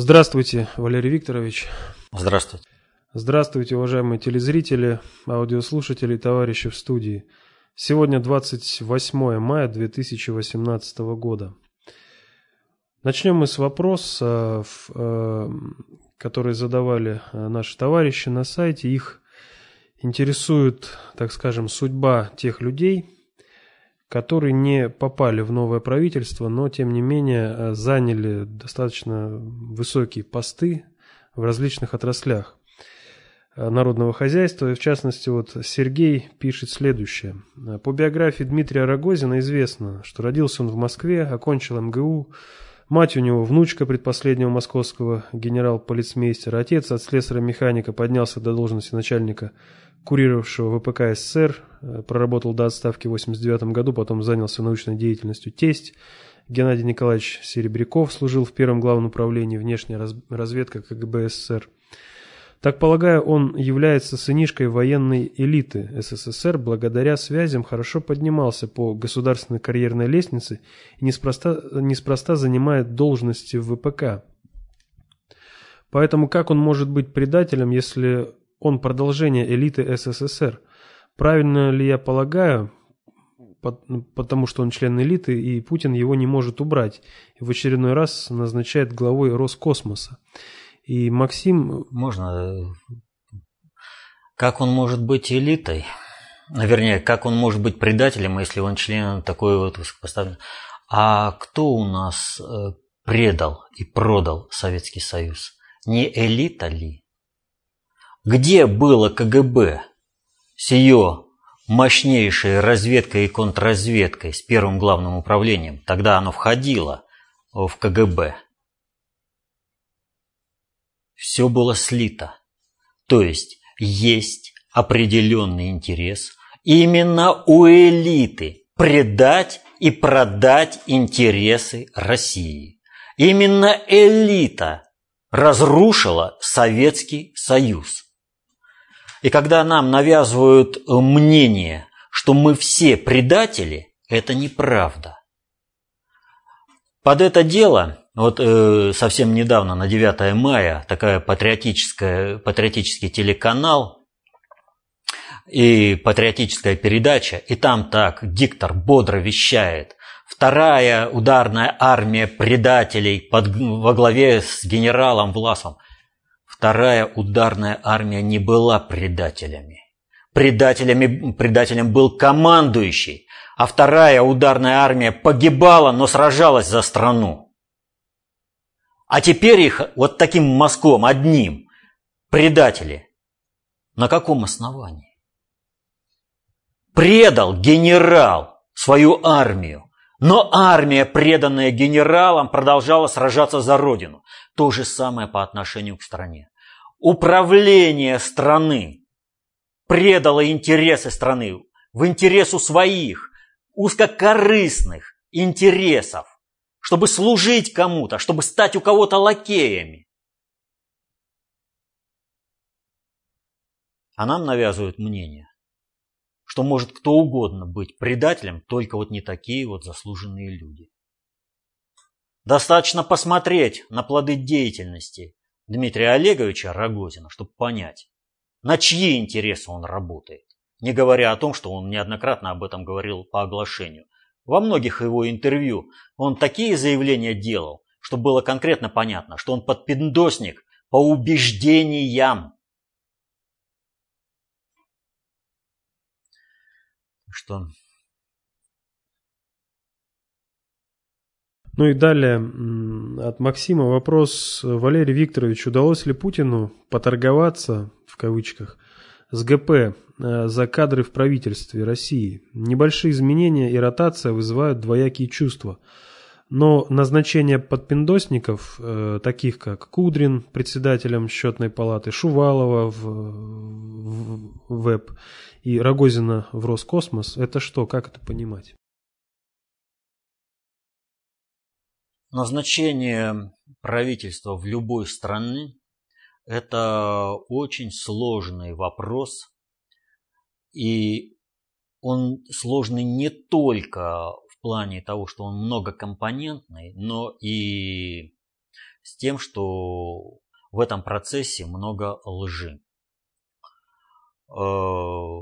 Здравствуйте, Валерий Викторович. Здравствуйте. Здравствуйте, уважаемые телезрители, аудиослушатели и товарищи в студии. Сегодня 28 мая 2018 года. Начнем мы с вопроса, э, который задавали э, наши товарищи на сайте. Их интересует, так скажем, судьба тех людей, которые не попали в новое правительство, но тем не менее э, заняли достаточно высокие посты в различных отраслях э, народного хозяйства. И в частности, вот Сергей пишет следующее. По биографии Дмитрия Рогозина известно, что родился он в Москве, окончил МГУ, Мать у него внучка предпоследнего московского генерал-полицмейстера. Отец от слесаря-механика поднялся до должности начальника курировавшего ВПК СССР, э, проработал до отставки в 1989 году, потом занялся научной деятельностью тесть. Геннадий Николаевич Серебряков служил в первом главном управлении внешняя разведка КГБ СССР. Так полагаю, он является сынишкой военной элиты СССР, благодаря связям хорошо поднимался по государственной карьерной лестнице и неспроста, неспроста занимает должности в ВПК. Поэтому как он может быть предателем, если он продолжение элиты СССР. Правильно ли я полагаю, потому что он член элиты, и Путин его не может убрать, и в очередной раз назначает главой Роскосмоса. И Максим... Можно... Как он может быть элитой? Вернее, как он может быть предателем, если он член такой вот высокопоставленный? А кто у нас э, предал и продал Советский Союз? Не элита ли? Где было КГБ с ее мощнейшей разведкой и контрразведкой, с первым главным управлением? Тогда оно входило в КГБ. Все было слито. То есть есть определенный интерес именно у элиты предать и продать интересы России. Именно элита разрушила Советский Союз. И когда нам навязывают э, мнение, что мы все предатели, это неправда. Под это дело, вот э, совсем недавно, на 9 мая, такая патриотическая, патриотический телеканал и патриотическая передача, и там так диктор бодро вещает. Вторая ударная армия предателей под, во главе с генералом Власом – Вторая ударная армия не была предателями. Предателями, предателем был командующий, а вторая ударная армия погибала, но сражалась за страну. А теперь их вот таким мазком, одним, предатели. На каком основании? Предал генерал свою армию. Но армия, преданная генералам, продолжала сражаться за родину. То же самое по отношению к стране. Управление страны предало интересы страны в интересу своих узкокорыстных интересов, чтобы служить кому-то, чтобы стать у кого-то лакеями. А нам навязывают мнение, что может кто угодно быть предателем, только вот не такие вот заслуженные люди. Достаточно посмотреть на плоды деятельности Дмитрия Олеговича Рогозина, чтобы понять, на чьи интересы он работает. Не говоря о том, что он неоднократно об этом говорил по оглашению. Во многих его интервью он такие заявления делал, что было конкретно понятно, что он подпиндосник по убеждениям. Что Ну и далее от Максима вопрос. Валерий Викторович, удалось ли Путину поторговаться, в кавычках, с ГП э, за кадры в правительстве России? Небольшие изменения и ротация вызывают двоякие чувства. Но назначение подпиндосников, э, таких как Кудрин, председателем счетной палаты, Шувалова в, в ВЭП и Рогозина в Роскосмос, это что, как это понимать? Назначение правительства в любой стране – это очень сложный вопрос, и он сложный не только в плане того, что он многокомпонентный, но и с тем, что в этом процессе много лжи. Э,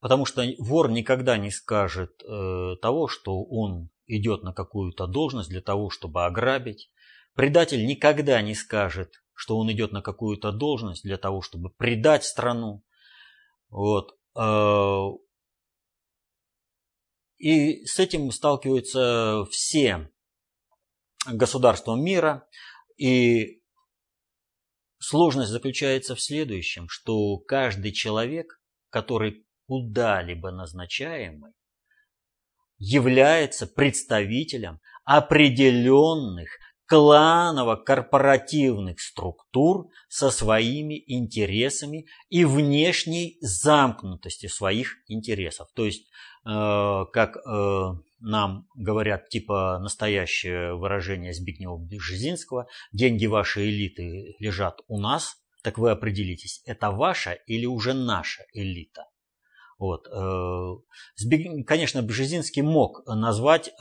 потому что вор никогда не скажет э, того, что он идет на какую-то должность для того, чтобы ограбить. Предатель никогда не скажет, что он идет на какую-то должность для того, чтобы предать страну. Вот. Э, и с этим сталкиваются все государства мира. И сложность заключается в следующем, что каждый человек, который куда-либо назначаемый, является представителем определенных кланово-корпоративных структур со своими интересами и внешней замкнутостью своих интересов. То есть, э, как э, нам говорят, типа настоящее выражение Збигнева Бжезинского, деньги вашей элиты лежат у нас, так вы определитесь, это ваша или уже наша элита. Вот. Э, конечно, Бжезинский мог назвать э,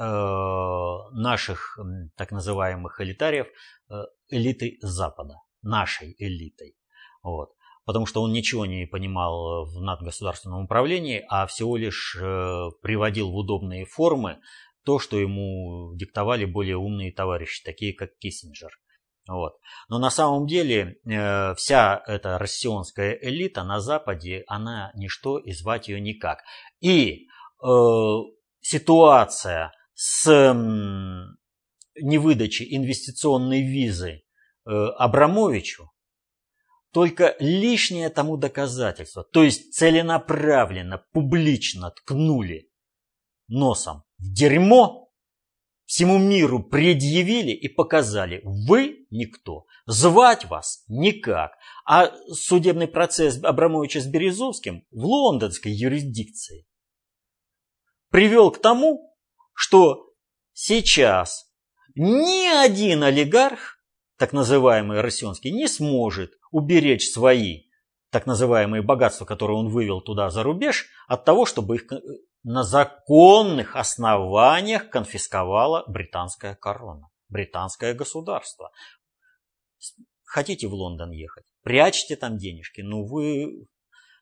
наших так называемых элитариев э, элитой Запада, нашей элитой. Вот. Потому что он ничего не понимал в надгосударственном управлении, а всего лишь приводил в удобные формы то, что ему диктовали более умные товарищи, такие как Киссинджер. Вот. Но на самом деле э, вся эта россионская элита на Западе, она ничто и звать ее никак. И э, ситуация с э, невыдачей инвестиционной визы э, Абрамовичу только лишнее тому доказательство. То есть целенаправленно, публично ткнули носом в дерьмо всему миру предъявили и показали, вы никто, звать вас никак. А судебный процесс Абрамовича с Березовским в лондонской юрисдикции привел к тому, что сейчас ни один олигарх, так называемый россионский, не сможет уберечь свои так называемые богатства, которые он вывел туда за рубеж, от того, чтобы их на законных основаниях конфисковала британская корона, британское государство. Хотите в Лондон ехать? Прячьте там денежки. Ну вы...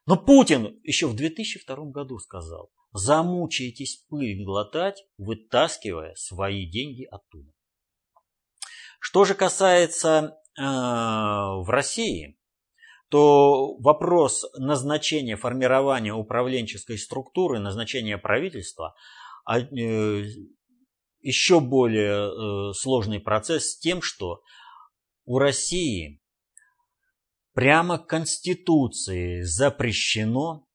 Но Путин еще в 2002 году сказал, замучаетесь пыль глотать, вытаскивая свои деньги оттуда. Что же касается э, в России, то вопрос назначения, формирования управленческой структуры, назначения правительства а, э, еще более э, сложный процесс с тем, что у России прямо Конституцией запрещено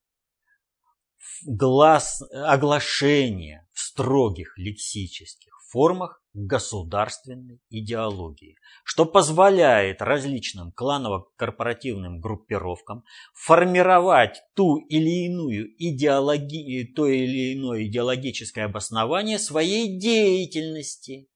глаз, оглашение строгих лексических формах государственной идеологии, что позволяет различным кланово-корпоративным группировкам формировать ту или иную идеологи... то или иное идеологическое обоснование своей деятельности.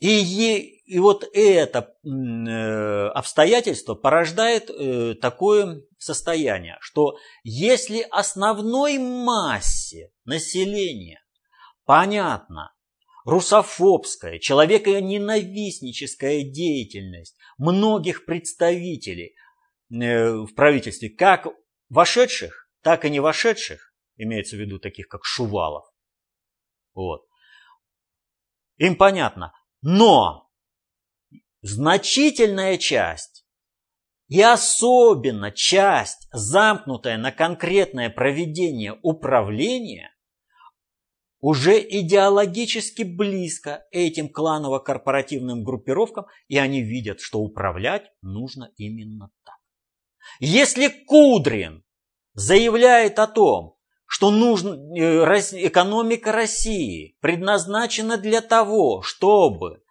И, и вот это э, обстоятельство порождает э, такое состояние, что если основной массе населения понятно, русофобская, человеконенавистническая деятельность многих представителей э, в правительстве, как вошедших, так и не вошедших, имеется в виду таких, как Шувалов. Вот. Им понятно. Но значительная часть и особенно часть, замкнутая на конкретное проведение управления, уже идеологически близко этим кланово-корпоративным группировкам, и они видят, что управлять нужно именно так. Если Кудрин заявляет о том, что нужно, э, экономика России предназначена для того, чтобы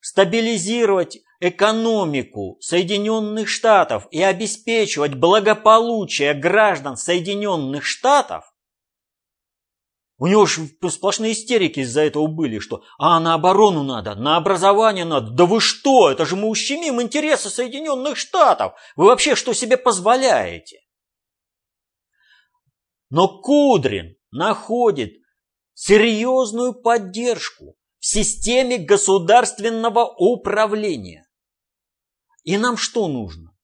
стабилизировать экономику Соединенных Штатов и обеспечивать благополучие граждан Соединенных Штатов, у него же сплошные истерики из-за этого были, что «а, на оборону надо, на образование надо». Да вы что, это же мы ущемим интересы Соединенных Штатов. Вы вообще что себе позволяете? Но Кудрин находит серьезную поддержку в системе государственного управления. И нам что нужно?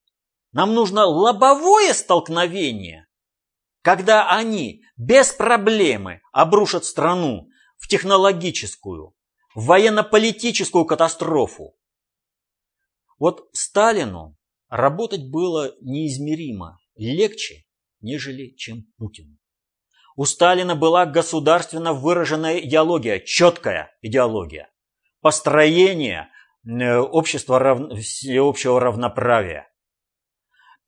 Нам нужно лобовое столкновение, когда они без проблемы обрушат страну в технологическую, в военно-политическую катастрофу. Вот Сталину работать было неизмеримо легче, нежели чем Путину. У Сталина была государственно выраженная идеология, четкая идеология. Построение э, общества рав... всеобщего равноправия.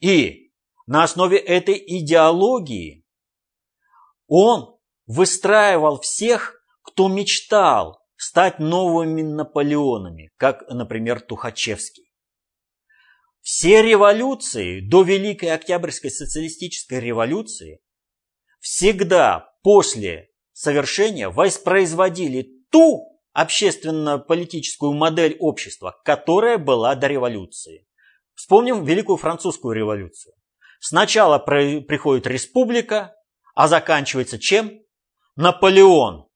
И на основе этой идеологии он выстраивал всех, кто мечтал стать новыми Наполеонами, как, например, Тухачевский. Все революции до Великой Октябрьской социалистической революции всегда после совершения воспроизводили ту общественно-политическую модель общества, которая была до революции. Вспомним Великую Французскую революцию. Сначала приходит республика, а заканчивается чем? Наполеон,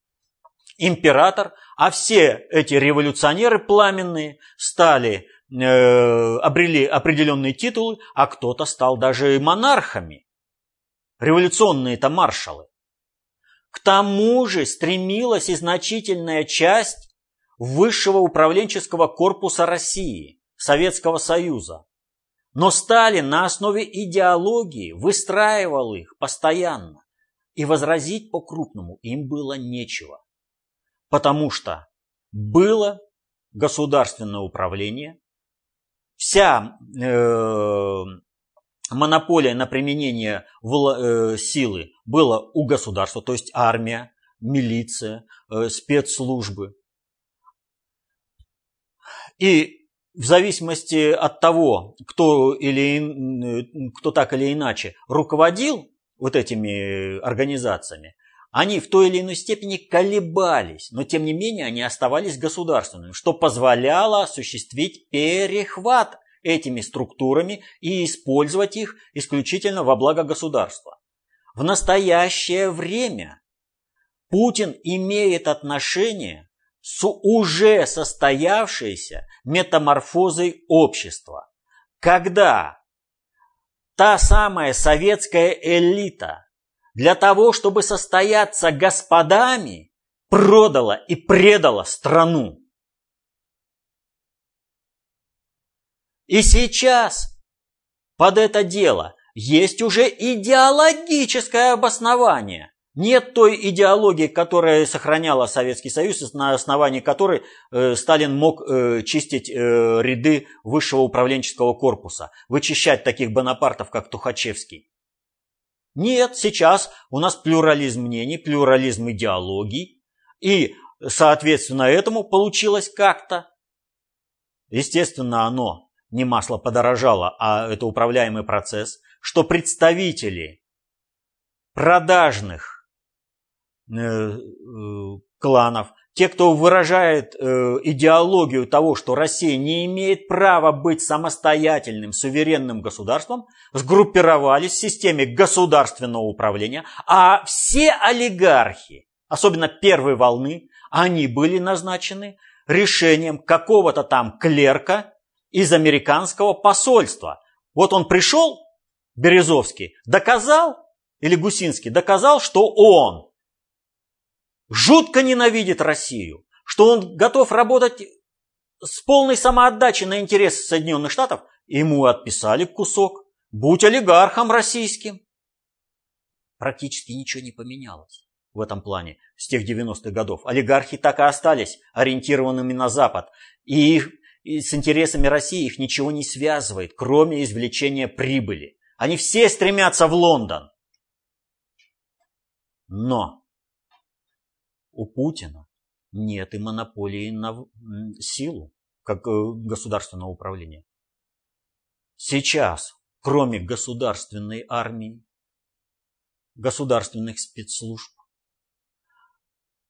император, а все эти революционеры пламенные стали, э, обрели определенные титулы, а кто-то стал даже монархами революционные-то маршалы. К тому же стремилась и значительная часть высшего управленческого корпуса России, Советского Союза. Но Сталин на основе идеологии выстраивал их постоянно, и возразить по-крупному им было нечего. Потому что было государственное управление, вся э, монополия на применение э, силы была у государства, то есть армия, милиция, э, спецслужбы. И в зависимости от того, кто, или, э, кто так или иначе руководил вот этими организациями, они в той или иной степени колебались, но тем не менее они оставались государственными, что позволяло осуществить перехват этими структурами и использовать их исключительно во благо государства. В настоящее время Путин имеет отношение с уже состоявшейся метаморфозой общества, когда та самая советская элита для того, чтобы состояться господами, продала и предала страну. И сейчас под это дело есть уже идеологическое обоснование. Нет той идеологии, которая сохраняла Советский Союз, на основании которой э, Сталин мог э, чистить э, ряды высшего управленческого корпуса, вычищать таких бонапартов, как Тухачевский. Нет, сейчас у нас плюрализм мнений, плюрализм идеологий, и, соответственно, этому получилось как-то. Естественно, оно не масло подорожало, а это управляемый процесс, что представители продажных кланов, те, кто выражает э, идеологию того, что Россия не имеет права быть самостоятельным, суверенным государством, сгруппировались в системе государственного управления, а все олигархи, особенно первой волны, они были назначены решением какого-то там клерка из американского посольства. Вот он пришел, Березовский, доказал, или Гусинский, доказал, что он жутко ненавидит Россию, что он готов работать с полной самоотдачей на интересы Соединенных Штатов, ему отписали кусок. Будь олигархом российским. Практически ничего не поменялось в этом плане с тех 90-х годов. Олигархи так и остались ориентированными на Запад. И их и с интересами России их ничего не связывает, кроме извлечения прибыли. Они все стремятся в Лондон. Но у Путина нет и монополии на силу, как э, государственного управления. Сейчас, кроме государственной армии, государственных спецслужб,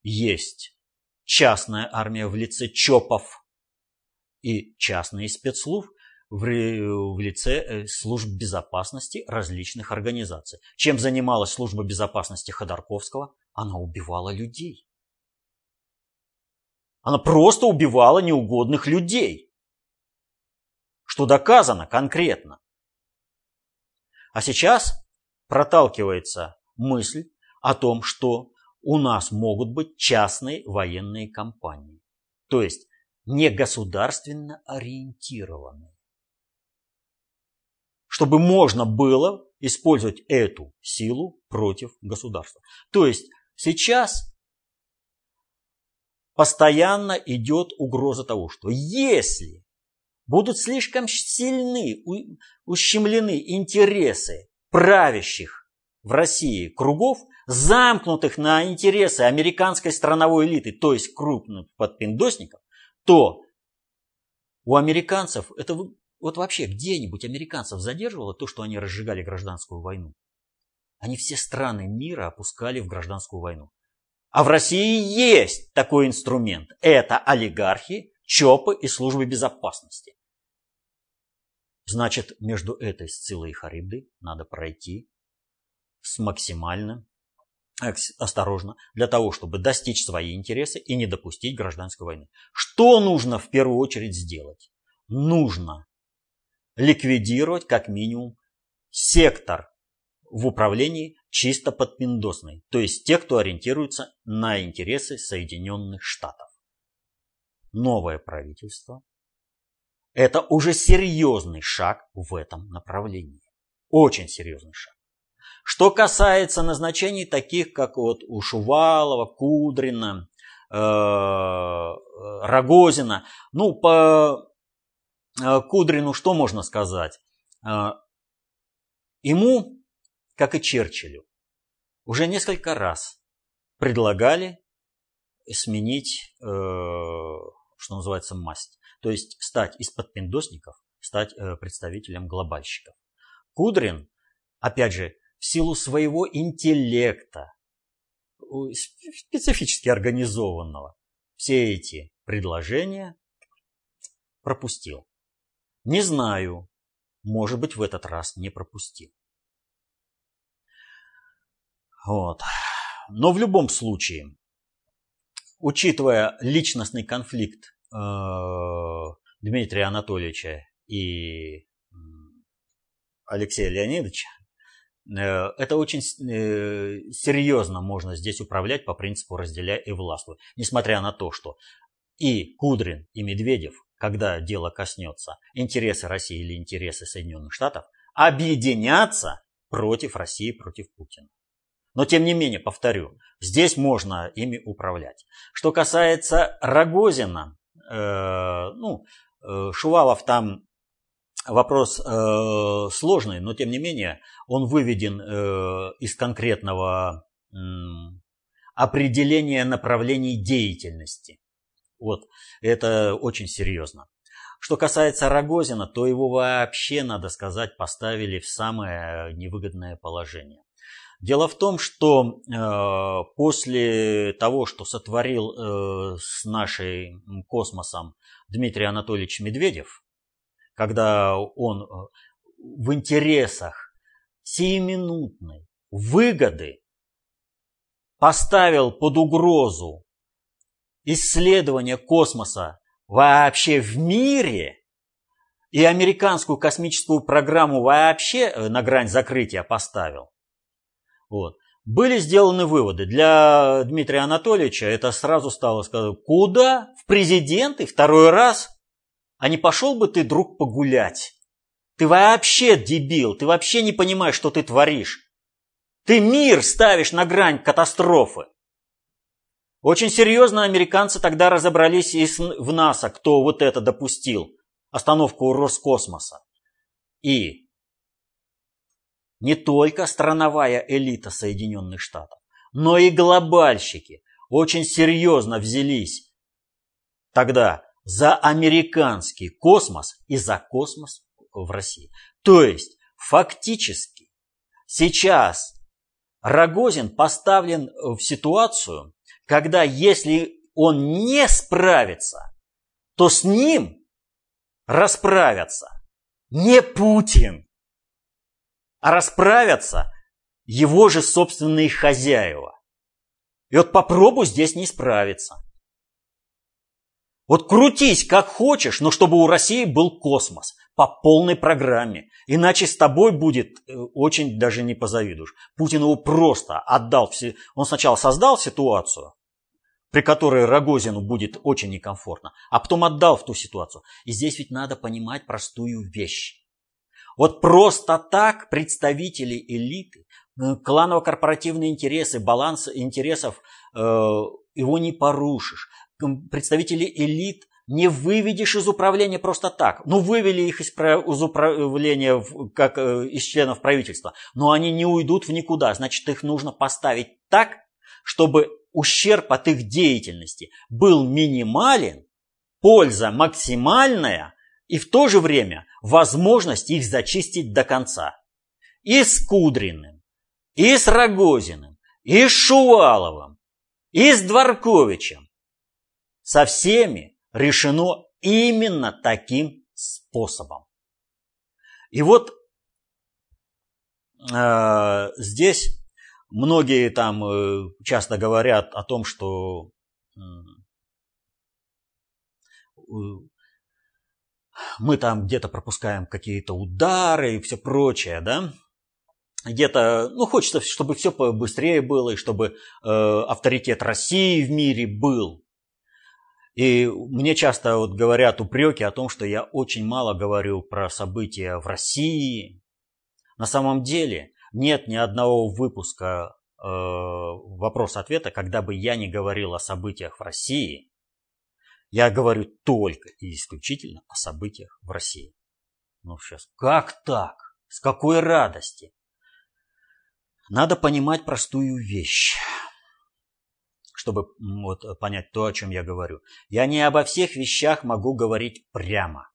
есть частная армия в лице ЧОПов, и частные спецслужб в лице э, служб безопасности различных организаций. Чем занималась служба безопасности Ходорковского? Она убивала людей. Она просто убивала неугодных людей. Что доказано конкретно. А сейчас проталкивается мысль о том, что у нас могут быть частные военные компании. То есть не государственно ориентированные. Чтобы можно было использовать эту силу против государства. То есть сейчас постоянно идет угроза того, что если будут слишком сильны, ущемлены интересы правящих в России кругов, замкнутых на интересы американской страновой элиты, то есть крупных подпиндосников, то у американцев это вот вообще где-нибудь американцев задерживало то, что они разжигали гражданскую войну? Они все страны мира опускали в гражданскую войну. А в России есть такой инструмент. Это олигархи, ЧОПы и службы безопасности. Значит, между этой Сцилой и Харибдой надо пройти с максимально осторожно, для того, чтобы достичь свои интересы и не допустить гражданской войны. Что нужно в первую очередь сделать? Нужно ликвидировать как минимум сектор в управлении чисто подпиндосный, то есть те, кто ориентируется на интересы Соединенных Штатов. Новое правительство – это уже серьезный шаг в этом направлении. Очень серьезный шаг. Что касается назначений таких, как вот у Шувалова, Кудрина, э, Рогозина, ну, по Э, Кудрину что можно сказать? Э, ему, как и Черчиллю, уже несколько раз предлагали сменить, э, что называется, масть. То есть стать из-под пиндосников, стать представителем глобальщиков. Кудрин, опять же, в силу своего интеллекта, специфически организованного, все эти предложения пропустил. Не знаю. Может быть, в этот раз не пропустил. Вот. Но в любом случае, учитывая личностный конфликт э, Дмитрия Анатольевича и Алексея Леонидовича, э, это очень э, серьезно можно здесь управлять по принципу разделяй и властвуй. Несмотря на то, что и Кудрин, и Медведев когда дело коснется интересы России или интересы Соединенных Штатов, объединяться против России, против Путина. Но тем не менее, повторю, здесь можно ими управлять. Что касается Рогозина, э, ну, э, Шувалов там вопрос э, сложный, но тем не менее он выведен э, из конкретного э, определения направлений деятельности. Вот, это очень серьезно. Что касается Рогозина, то его вообще, надо сказать, поставили в самое невыгодное положение. Дело в том, что э, после того, что сотворил э, с нашим космосом Дмитрий Анатольевич Медведев, когда он э, в интересах сиюминутной выгоды поставил под угрозу исследования космоса вообще в мире и американскую космическую программу вообще э, на грань закрытия поставил, вот, были сделаны выводы. Для Дмитрия Анатольевича это сразу стало сказать, куда? В президенты? Второй раз? А не пошел бы ты, друг, погулять? Ты вообще дебил, ты вообще не понимаешь, что ты творишь. Ты мир ставишь на грань катастрофы. Очень серьезно американцы тогда разобрались и в НАСА, кто вот это допустил, остановку Роскосмоса. И не только страновая элита Соединенных Штатов, но и глобальщики очень серьезно взялись тогда за американский космос и за космос в России. То есть, фактически, сейчас Рогозин поставлен в ситуацию, когда если он не справится, то с ним расправятся не Путин, а расправятся его же собственные хозяева. И вот попробуй здесь не справиться. Вот крутись как хочешь, но чтобы у России был космос по полной программе. Иначе с тобой будет э, очень даже не позавидуешь. Путин его просто отдал. Все... Он сначала создал ситуацию, при которой Рогозину будет очень некомфортно, а потом отдал в ту ситуацию. И здесь ведь надо понимать простую вещь. Вот просто так представители элиты, э, кланово-корпоративные интересы, баланс интересов, э, его не порушишь. Представители элит не выведешь из управления просто так. Ну, вывели их из, из управления как э, из членов правительства, но они не уйдут в никуда. Значит, их нужно поставить так, чтобы ущерб от их деятельности был минимален, польза максимальная и в то же время возможность их зачистить до конца. И с Кудриным, и с Рогозиным, и с Шуваловым, и с Дворковичем. Со всеми решено именно таким способом. И вот э, здесь многие там э, часто говорят о том, что мы там где-то пропускаем какие-то удары и все прочее, да? Где-то, ну, хочется, чтобы все быстрее было, и чтобы э, авторитет России в мире был. И мне часто вот говорят упреки о том, что я очень мало говорю про события в России. На самом деле нет ни одного выпуска э, вопрос-ответа, когда бы я не говорил о событиях в России. Я говорю только и исключительно о событиях в России. Ну сейчас, как так? С какой радости? Надо понимать простую вещь чтобы вот, э, понять то, о чем я говорю. Я не обо всех вещах могу говорить прямо.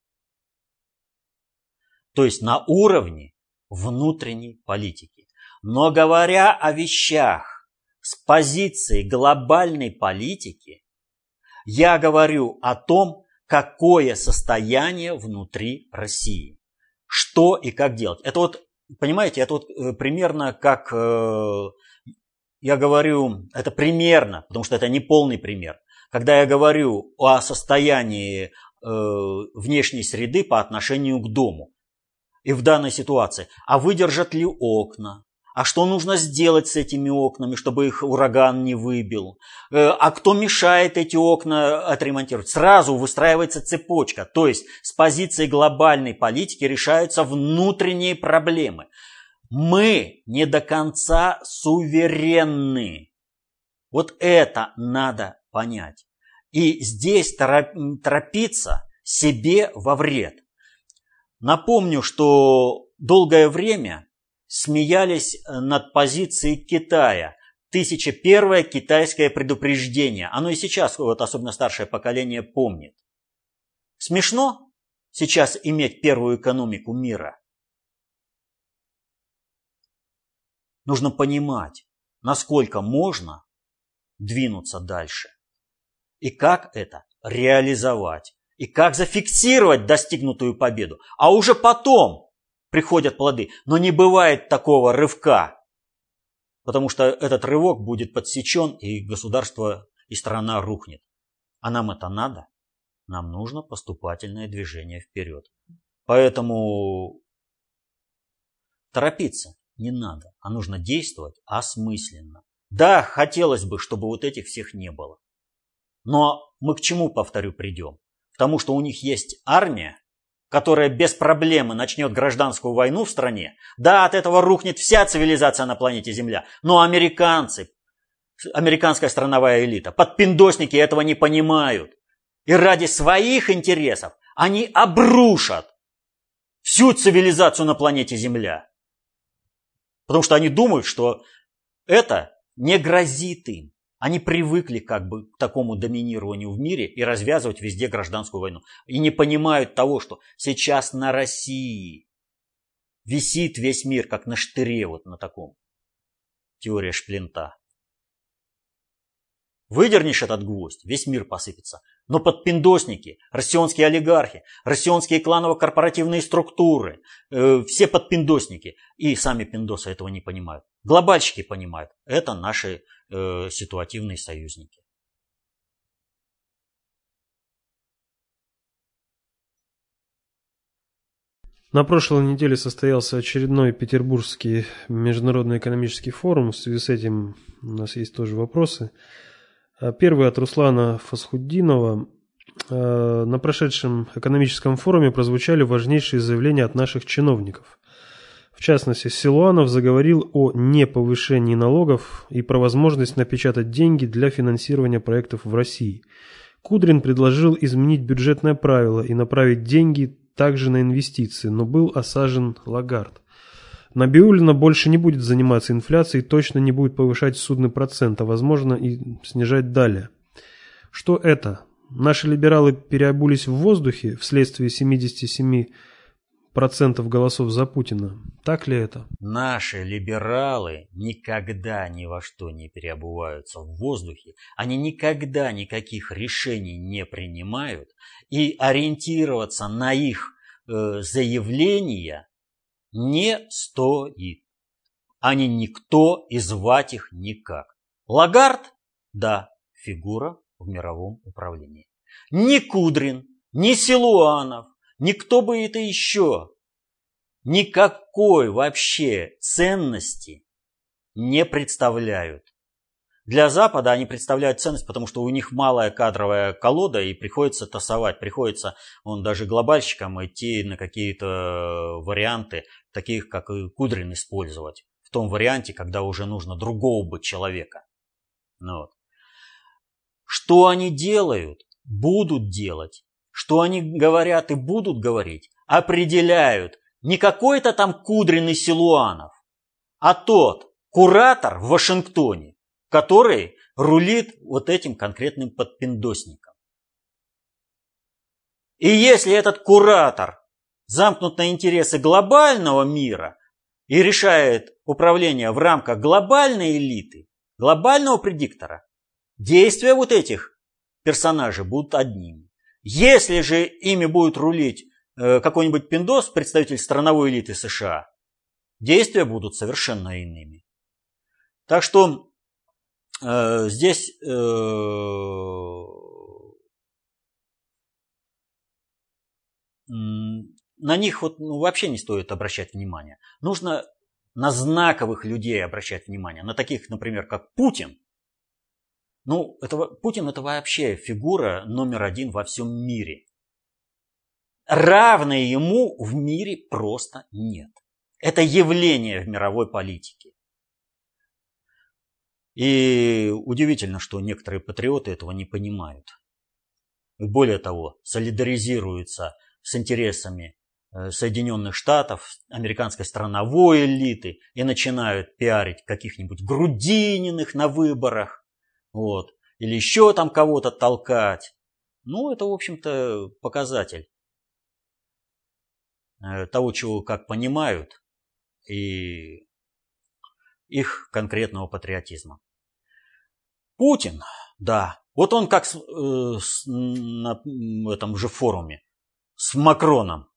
То есть на уровне внутренней политики. Но говоря о вещах с позиции глобальной политики, я говорю о том, какое состояние внутри России. Что и как делать. Это вот, понимаете, это вот э, примерно как э, я говорю, это примерно, потому что это не полный пример. Когда я говорю о состоянии э, внешней среды по отношению к дому, и в данной ситуации, а выдержат ли окна, а что нужно сделать с этими окнами, чтобы их ураган не выбил? Э, а кто мешает эти окна отремонтировать? Сразу выстраивается цепочка. То есть с позиции глобальной политики решаются внутренние проблемы. Мы не до конца суверенны. Вот это надо понять. И здесь торопиться себе во вред. Напомню, что долгое время смеялись над позицией Китая. 1001 китайское предупреждение. Оно и сейчас, вот особенно старшее поколение, помнит. Смешно сейчас иметь первую экономику мира – Нужно понимать, насколько можно двинуться дальше. И как это реализовать. И как зафиксировать достигнутую победу. А уже потом приходят плоды. Но не бывает такого рывка. Потому что этот рывок будет подсечен, и государство, и страна рухнет. А нам это надо? Нам нужно поступательное движение вперед. Поэтому торопиться не надо, а нужно действовать осмысленно. Да, хотелось бы, чтобы вот этих всех не было. Но мы к чему, повторю, придем? К тому, что у них есть армия, которая без проблемы начнет гражданскую войну в стране. Да, от этого рухнет вся цивилизация на планете Земля. Но американцы, американская страновая элита, подпиндосники этого не понимают. И ради своих интересов они обрушат всю цивилизацию на планете Земля. Потому что они думают, что это не грозит им. Они привыкли как бы к такому доминированию в мире и развязывать везде гражданскую войну. И не понимают того, что сейчас на России висит весь мир, как на штыре вот на таком. Теория шплинта. Выдернешь этот гвоздь, весь мир посыпется. Но подпиндосники, россионские олигархи, россионские кланово-корпоративные структуры, э, все подпиндосники, и сами пиндосы этого не понимают. Глобальщики понимают, это наши э, ситуативные союзники. На прошлой неделе состоялся очередной Петербургский международный экономический форум. В связи с этим у нас есть тоже вопросы. Э, первый от Руслана Фасхуддинова. Э, на прошедшем экономическом форуме прозвучали важнейшие заявления от наших чиновников – в частности, Силуанов заговорил о неповышении налогов и про возможность напечатать деньги для финансирования проектов в России. Кудрин предложил изменить бюджетное правило и направить деньги также на инвестиции, но был осажен Лагард. Набиулина больше не будет заниматься инфляцией, точно не будет повышать судный процент, а возможно и снижать далее. Что это? Наши либералы переобулись в воздухе вследствие 77 процентов голосов за Путина. Так ли это? Наши либералы никогда ни во что не переобуваются в воздухе. Они никогда никаких решений не принимают. И ориентироваться на их э, заявления не стоит. Они никто и звать их никак. Лагард? Да, фигура в мировом управлении. Ни Кудрин, ни Силуанов, Никто бы это еще никакой вообще ценности не представляют. Для Запада они представляют ценность, потому что у них малая кадровая колода и приходится тасовать, приходится он даже глобальщикам идти на какие-то варианты, таких как и Кудрин использовать. В том варианте, когда уже нужно другого быть человека. Ну вот. Что они делают? Будут делать что они говорят и будут говорить, определяют не какой-то там кудренный Силуанов, а тот куратор в Вашингтоне, который рулит вот этим конкретным подпиндосником. И если этот куратор замкнут на интересы глобального мира и решает управление в рамках глобальной элиты, глобального предиктора, действия вот этих персонажей будут одними. Если же ими будет рулить э, какой-нибудь пиндос, представитель страновой элиты США, действия будут совершенно иными. Так что э, здесь э, на них вот, ну, вообще не стоит обращать внимание. Нужно на знаковых людей обращать внимание, на таких, например, как Путин, ну, это, Путин это вообще фигура номер один во всем мире. Равной ему в мире просто нет. Это явление в мировой политике. И удивительно, что некоторые патриоты этого не понимают. И более того, солидаризируются с интересами э, Соединенных Штатов, американской страновой элиты и начинают пиарить каких-нибудь Грудининых на выборах, вот. Или еще там кого-то толкать. Ну, это, в общем-то, показатель э, того, чего как понимают, и их конкретного патриотизма. Путин, да, вот он как с, э, с, на этом же форуме с Макроном.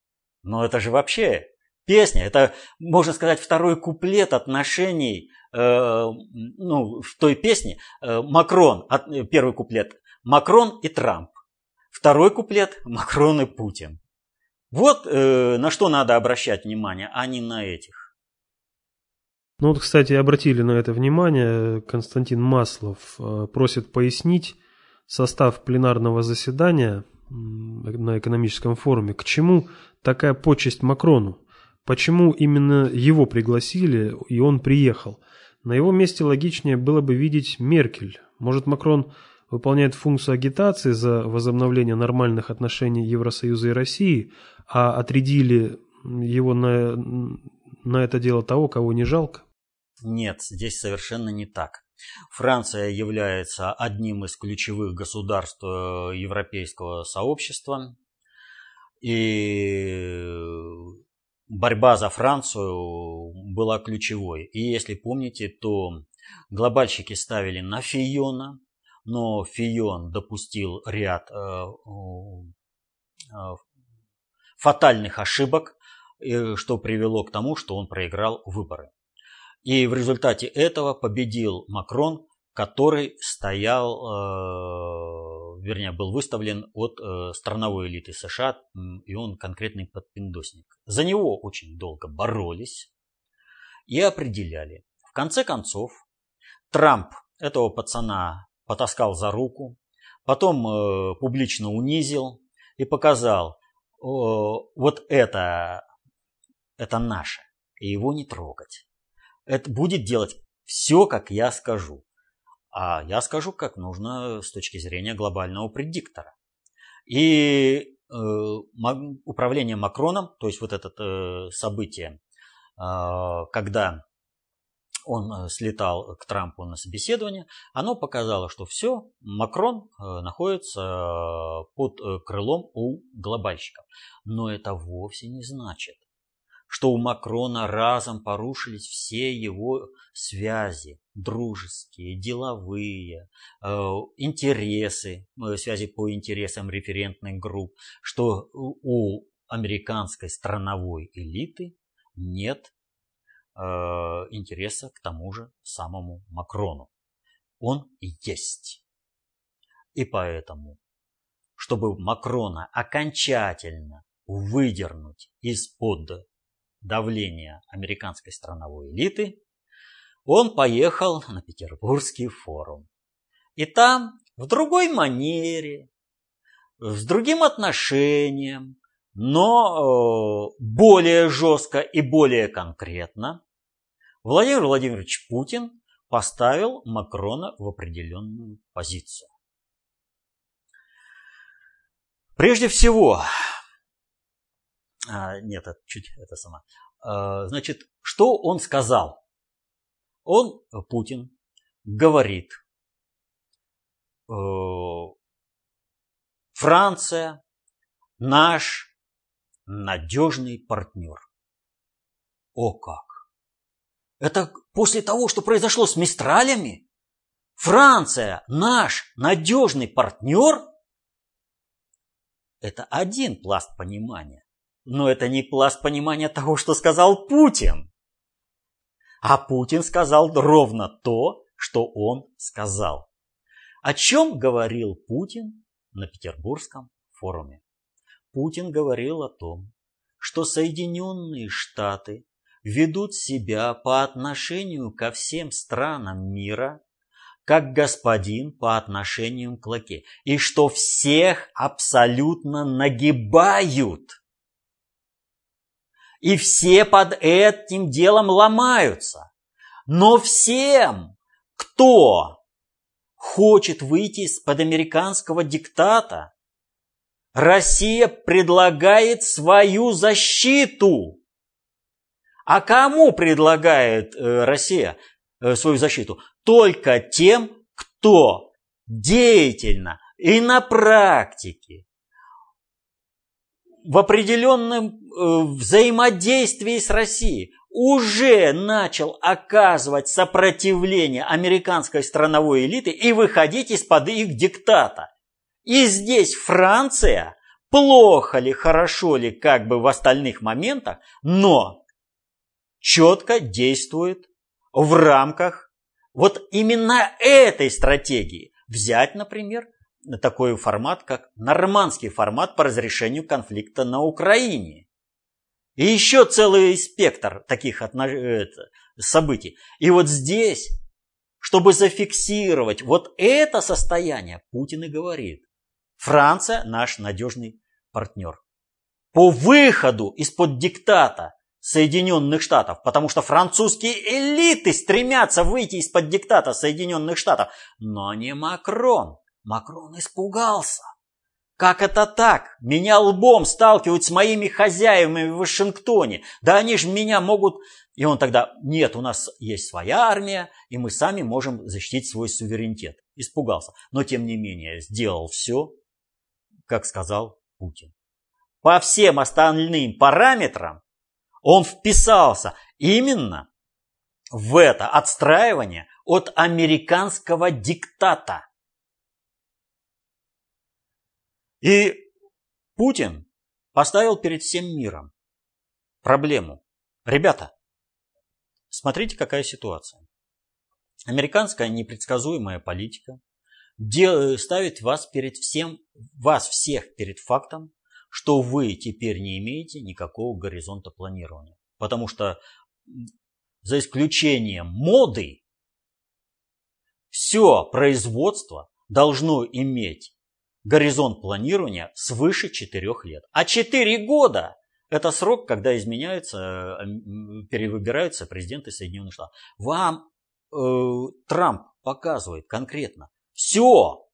Но это же вообще песня, это, можно сказать, второй куплет отношений Э, ну, в той песне э, Макрон, первый куплет, Макрон и Трамп. Второй куплет Макрон и Путин. Вот э, на что надо обращать внимание, а не на этих. Ну вот, кстати, обратили на это внимание. Константин Маслов просит пояснить состав пленарного заседания на экономическом форуме. К чему такая почесть Макрону? Почему именно его пригласили и он приехал? На его месте логичнее было бы видеть Меркель. Может, Макрон выполняет функцию агитации за возобновление нормальных отношений Евросоюза и России, а отрядили его на, на это дело того, кого не жалко? Нет, здесь совершенно не так. Франция является одним из ключевых государств э, европейского сообщества. И борьба за Францию была ключевой. И если помните, то глобальщики ставили на Фиона, но Фион допустил ряд э, э, фатальных ошибок, э, что привело к тому, что он проиграл выборы. И в результате этого победил Макрон, который стоял вернее, был выставлен от э, страновой элиты США, и он конкретный подпиндосник. За него очень долго боролись и определяли. В конце концов, Трамп этого пацана потаскал за руку, потом э, публично унизил и показал, вот это, это наше, и его не трогать. Это будет делать все, как я скажу. А я скажу, как нужно с точки зрения глобального предиктора. И э, управление Макроном, то есть вот это э, событие, э, когда он э, слетал к Трампу на собеседование, оно показало, что все, Макрон находится под крылом у глобальщиков. Но это вовсе не значит, что у Макрона разом порушились все его связи, дружеские, деловые, интересы, связи по интересам референтных групп, что у американской страновой элиты нет Э, интереса к тому же самому Макрону. Он есть. И поэтому, чтобы Макрона окончательно выдернуть из-под давления американской страновой элиты, он поехал на Петербургский форум. И там в другой манере, с другим отношением, но э, более жестко и более конкретно Владимир Владимирович Путин поставил Макрона в определенную позицию. Прежде всего, а, нет, это чуть это сама. А, значит, что он сказал? Он, Путин, говорит, э, Франция наш надежный партнер. О как! Это после того, что произошло с Мистралями? Франция, наш надежный партнер? Это один пласт понимания. Но это не пласт понимания того, что сказал Путин. А Путин сказал ровно то, что он сказал. О чем говорил Путин на Петербургском форуме? Путин говорил о том, что Соединенные Штаты ведут себя по отношению ко всем странам мира, как господин по отношению к лаке, и что всех абсолютно нагибают. И все под этим делом ломаются. Но всем, кто хочет выйти из-под американского диктата, Россия предлагает свою защиту. А кому предлагает э, Россия э, свою защиту? Только тем, кто деятельно и на практике в определенном э, взаимодействии с Россией уже начал оказывать сопротивление американской страновой элиты и выходить из-под их диктата. И здесь Франция, плохо ли, хорошо ли, как бы в остальных моментах, но четко действует в рамках вот именно этой стратегии. Взять, например, такой формат, как нормандский формат по разрешению конфликта на Украине. И еще целый спектр таких событий. И вот здесь, чтобы зафиксировать вот это состояние, Путин и говорит, Франция наш надежный партнер. По выходу из-под диктата Соединенных Штатов, потому что французские элиты стремятся выйти из-под диктата Соединенных Штатов, но не Макрон. Макрон испугался. Как это так? Меня лбом сталкивают с моими хозяевами в Вашингтоне. Да они же меня могут... И он тогда, нет, у нас есть своя армия, и мы сами можем защитить свой суверенитет. Испугался. Но тем не менее, сделал все, как сказал Путин. По всем остальным параметрам он вписался именно в это отстраивание от американского диктата. И Путин поставил перед всем миром проблему. Ребята, смотрите, какая ситуация. Американская непредсказуемая политика ставит вас перед всем, вас всех перед фактом, что вы теперь не имеете никакого горизонта планирования. Потому что за исключением моды, все производство должно иметь горизонт планирования свыше 4 лет. А 4 года – это срок, когда изменяются, перевыбираются президенты Соединенных Штатов. Вам э, Трамп показывает конкретно, все,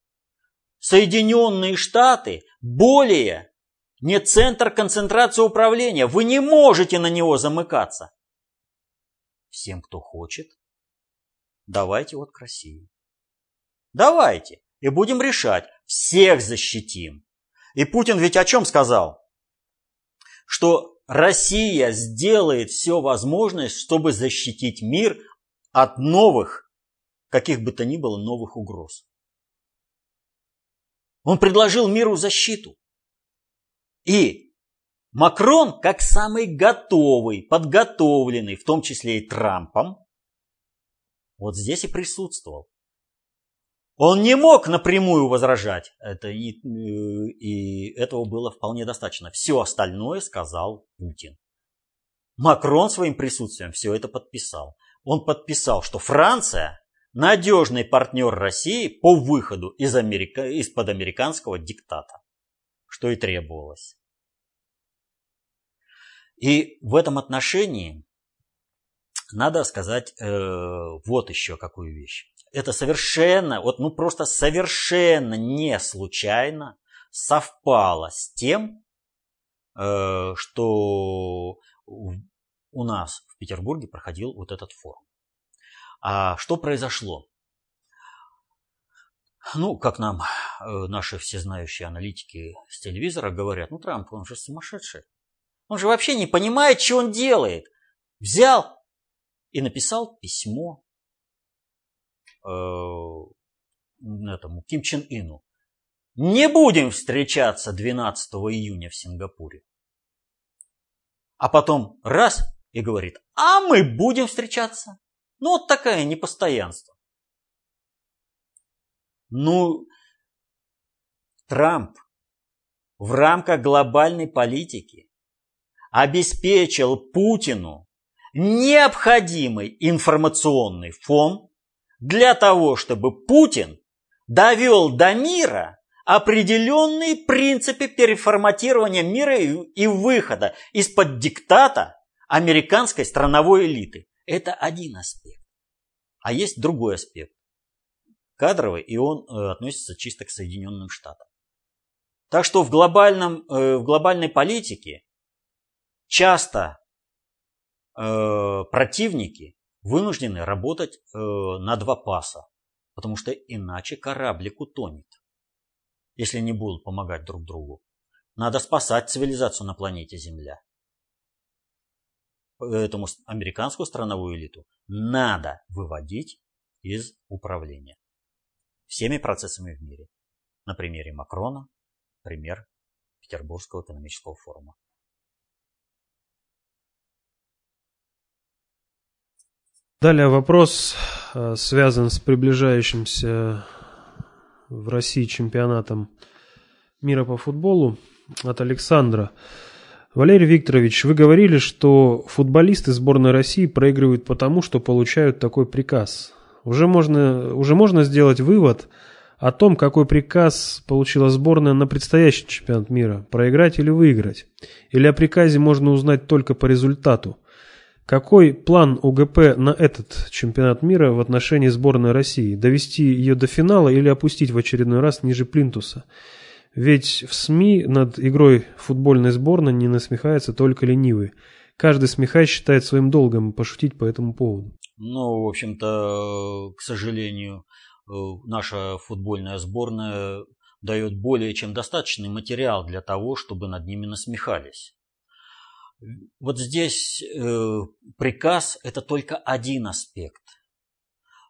Соединенные Штаты более не центр концентрации управления. Вы не можете на него замыкаться. Всем, кто хочет, давайте вот к России. Давайте. И будем решать. Всех защитим. И Путин ведь о чем сказал? Что Россия сделает все возможное, чтобы защитить мир от новых, каких бы то ни было, новых угроз. Он предложил миру защиту. И Макрон, как самый готовый, подготовленный, в том числе и Трампом, вот здесь и присутствовал. Он не мог напрямую возражать, это и, и этого было вполне достаточно. Все остальное сказал Путин. Макрон своим присутствием все это подписал. Он подписал, что Франция надежный партнер России по выходу из Америка, из-под американского диктата, что и требовалось. И в этом отношении надо сказать э, вот еще какую вещь. Это совершенно, вот ну просто совершенно не случайно совпало с тем, э, что у нас в Петербурге проходил вот этот форум. А что произошло? Ну, как нам э, наши всезнающие аналитики с телевизора говорят, ну, Трамп, он же сумасшедший. Он же вообще не понимает, что он делает. Взял и написал письмо этому Ким Чен Ину. Не будем встречаться 12 июня в Сингапуре. А потом раз и говорит, а мы будем встречаться. Ну, вот такая непостоянство. Ну, Трамп в рамках глобальной политики обеспечил Путину необходимый информационный фон для того, чтобы Путин довел до мира определенные принципы переформатирования мира и выхода из-под диктата американской страновой элиты. Это один аспект. А есть другой аспект. Кадровый, и он э, относится чисто к Соединенным Штатам. Так что в, глобальном, э, в глобальной политике часто э, противники вынуждены работать э, на два паса, потому что иначе кораблик утонет, если не будут помогать друг другу. Надо спасать цивилизацию на планете Земля этому американскую страновую элиту надо выводить из управления всеми процессами в мире. На примере Макрона, пример Петербургского экономического форума. Далее вопрос э, связан с приближающимся в России чемпионатом мира по футболу от Александра. Валерий Викторович, вы говорили, что футболисты сборной России проигрывают потому, что получают такой приказ. Уже можно, уже можно сделать вывод о том, какой приказ получила сборная на предстоящий чемпионат мира – проиграть или выиграть. Или о приказе можно узнать только по результату. Какой план УГП на этот чемпионат мира в отношении сборной России? Довести ее до финала или опустить в очередной раз ниже плинтуса? Ведь в СМИ над игрой футбольной сборной не насмехается только ленивый. Каждый смехай считает своим долгом пошутить по этому поводу. Ну, в общем-то, к сожалению, э, наша футбольная сборная дает более чем достаточный материал для того, чтобы над ними насмехались. Вот здесь э, приказ – это только один аспект.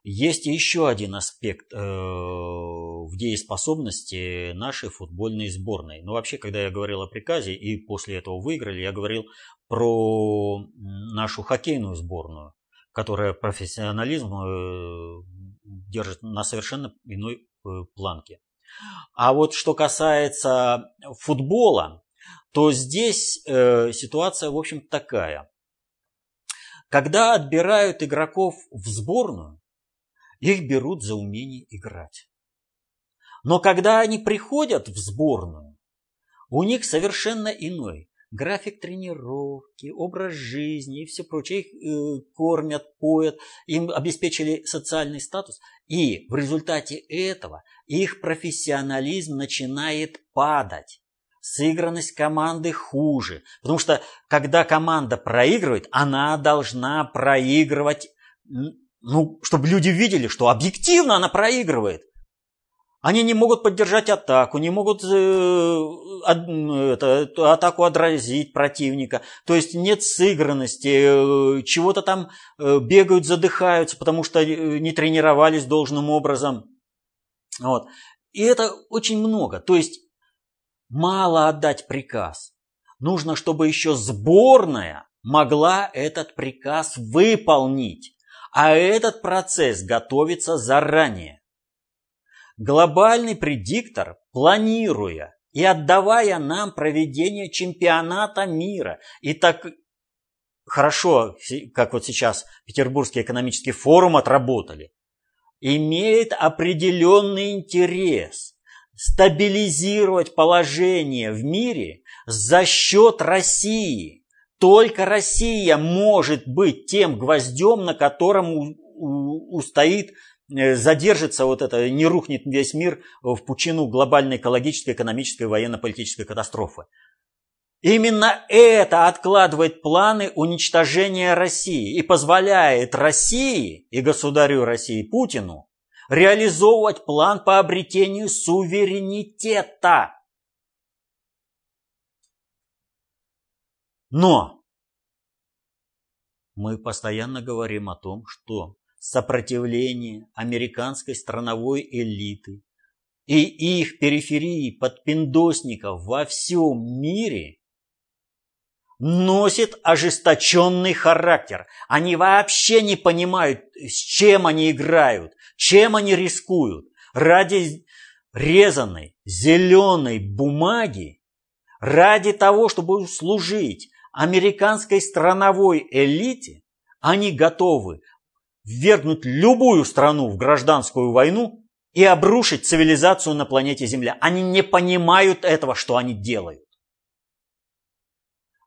Есть еще один аспект э, в дееспособности нашей футбольной сборной. Но ну, вообще, когда я говорил о приказе и после этого выиграли, я говорил про нашу хоккейную сборную, которая профессионализм э, держит на совершенно иной планке. А вот что касается футбола, то здесь э, ситуация, в общем, такая. Когда отбирают игроков в сборную, их берут за умение играть. Но когда они приходят в сборную, у них совершенно иной график тренировки, образ жизни и все прочее. Их э, кормят, поят, им обеспечили социальный статус. И в результате этого их профессионализм начинает падать сыгранность команды хуже. Потому что когда команда проигрывает, она должна проигрывать, ну, чтобы люди видели, что объективно она проигрывает. Они не могут поддержать атаку, не могут э, это, атаку отразить противника. То есть нет сыгранности, э, чего-то там э, бегают, задыхаются, потому что э, не тренировались должным образом. Вот. И это очень много. То есть мало отдать приказ. Нужно, чтобы еще сборная могла этот приказ выполнить. А этот процесс готовится заранее. Глобальный предиктор, планируя и отдавая нам проведение чемпионата мира, и так хорошо, как вот сейчас Петербургский экономический форум отработали, имеет определенный интерес – стабилизировать положение в мире за счет России. Только Россия может быть тем гвоздем, на котором устоит, э, задержится вот это, не рухнет весь мир в пучину глобальной экологической, экономической, военно-политической катастрофы. Именно это откладывает планы уничтожения России и позволяет России и государю России Путину реализовывать план по обретению суверенитета. Но мы постоянно говорим о том, что сопротивление американской страновой элиты и их периферии подпиндосников во всем мире носит ожесточенный характер. Они вообще не понимают, с чем они играют, чем они рискуют. Ради резаной зеленой бумаги, ради того, чтобы служить американской страновой элите, они готовы ввергнуть любую страну в гражданскую войну и обрушить цивилизацию на планете Земля. Они не понимают этого, что они делают.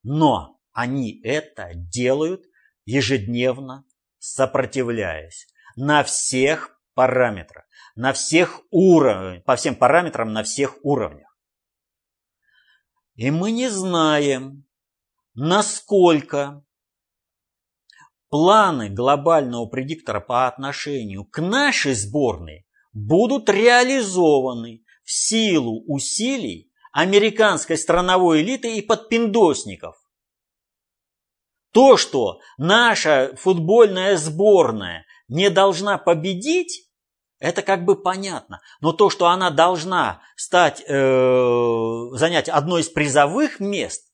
Но они это делают ежедневно, сопротивляясь на всех параметрах, на всех уровнях, по всем параметрам на всех уровнях. И мы не знаем, насколько планы глобального предиктора по отношению к нашей сборной будут реализованы в силу усилий американской страновой элиты и подпиндосников. То, что наша футбольная сборная не должна победить, это как бы понятно. Но то, что она должна стать, э, занять одно из призовых мест,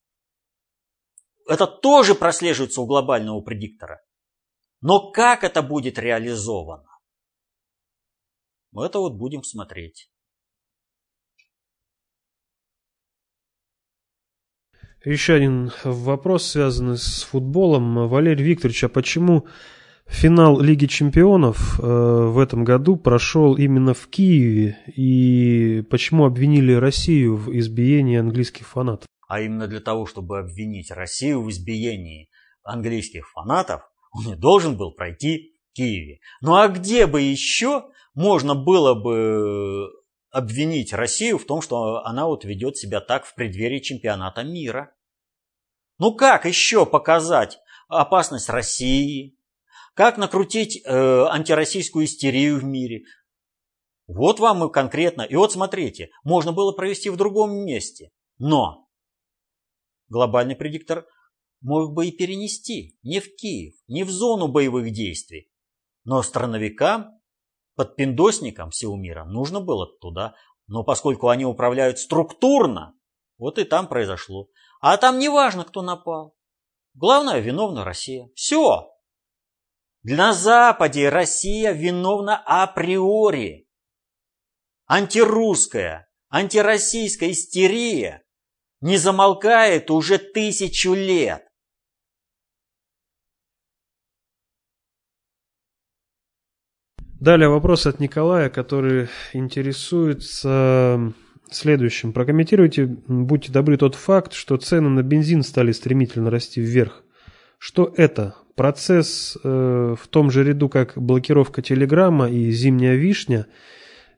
это тоже прослеживается у глобального предиктора. Но как это будет реализовано? Это вот будем смотреть. Еще один вопрос, связанный с футболом. Валерий Викторович, а почему финал Лиги Чемпионов э, в этом году прошел именно в Киеве? И почему обвинили Россию в избиении английских фанатов? А именно для того, чтобы обвинить Россию в избиении английских фанатов, он не должен был пройти в Киеве. Ну а где бы еще можно было бы обвинить Россию в том, что она вот ведет себя так в преддверии чемпионата мира. Ну как еще показать опасность России? Как накрутить э, антироссийскую истерию в мире? Вот вам и конкретно. И вот смотрите, можно было провести в другом месте. Но глобальный предиктор мог бы и перенести не в Киев, не в зону боевых действий, но страновикам под пиндосником всего мира нужно было туда. Но поскольку они управляют структурно, вот и там произошло. А там не важно, кто напал. Главное, виновна Россия. Все. На Западе Россия виновна априори. антирусская, антироссийская истерия не замолкает уже тысячу лет. Далее вопрос от Николая, который интересуется следующим. Прокомментируйте, будьте добры, тот факт, что цены на бензин стали стремительно расти вверх. Что это? Процесс э, в том же ряду, как блокировка телеграмма и зимняя вишня,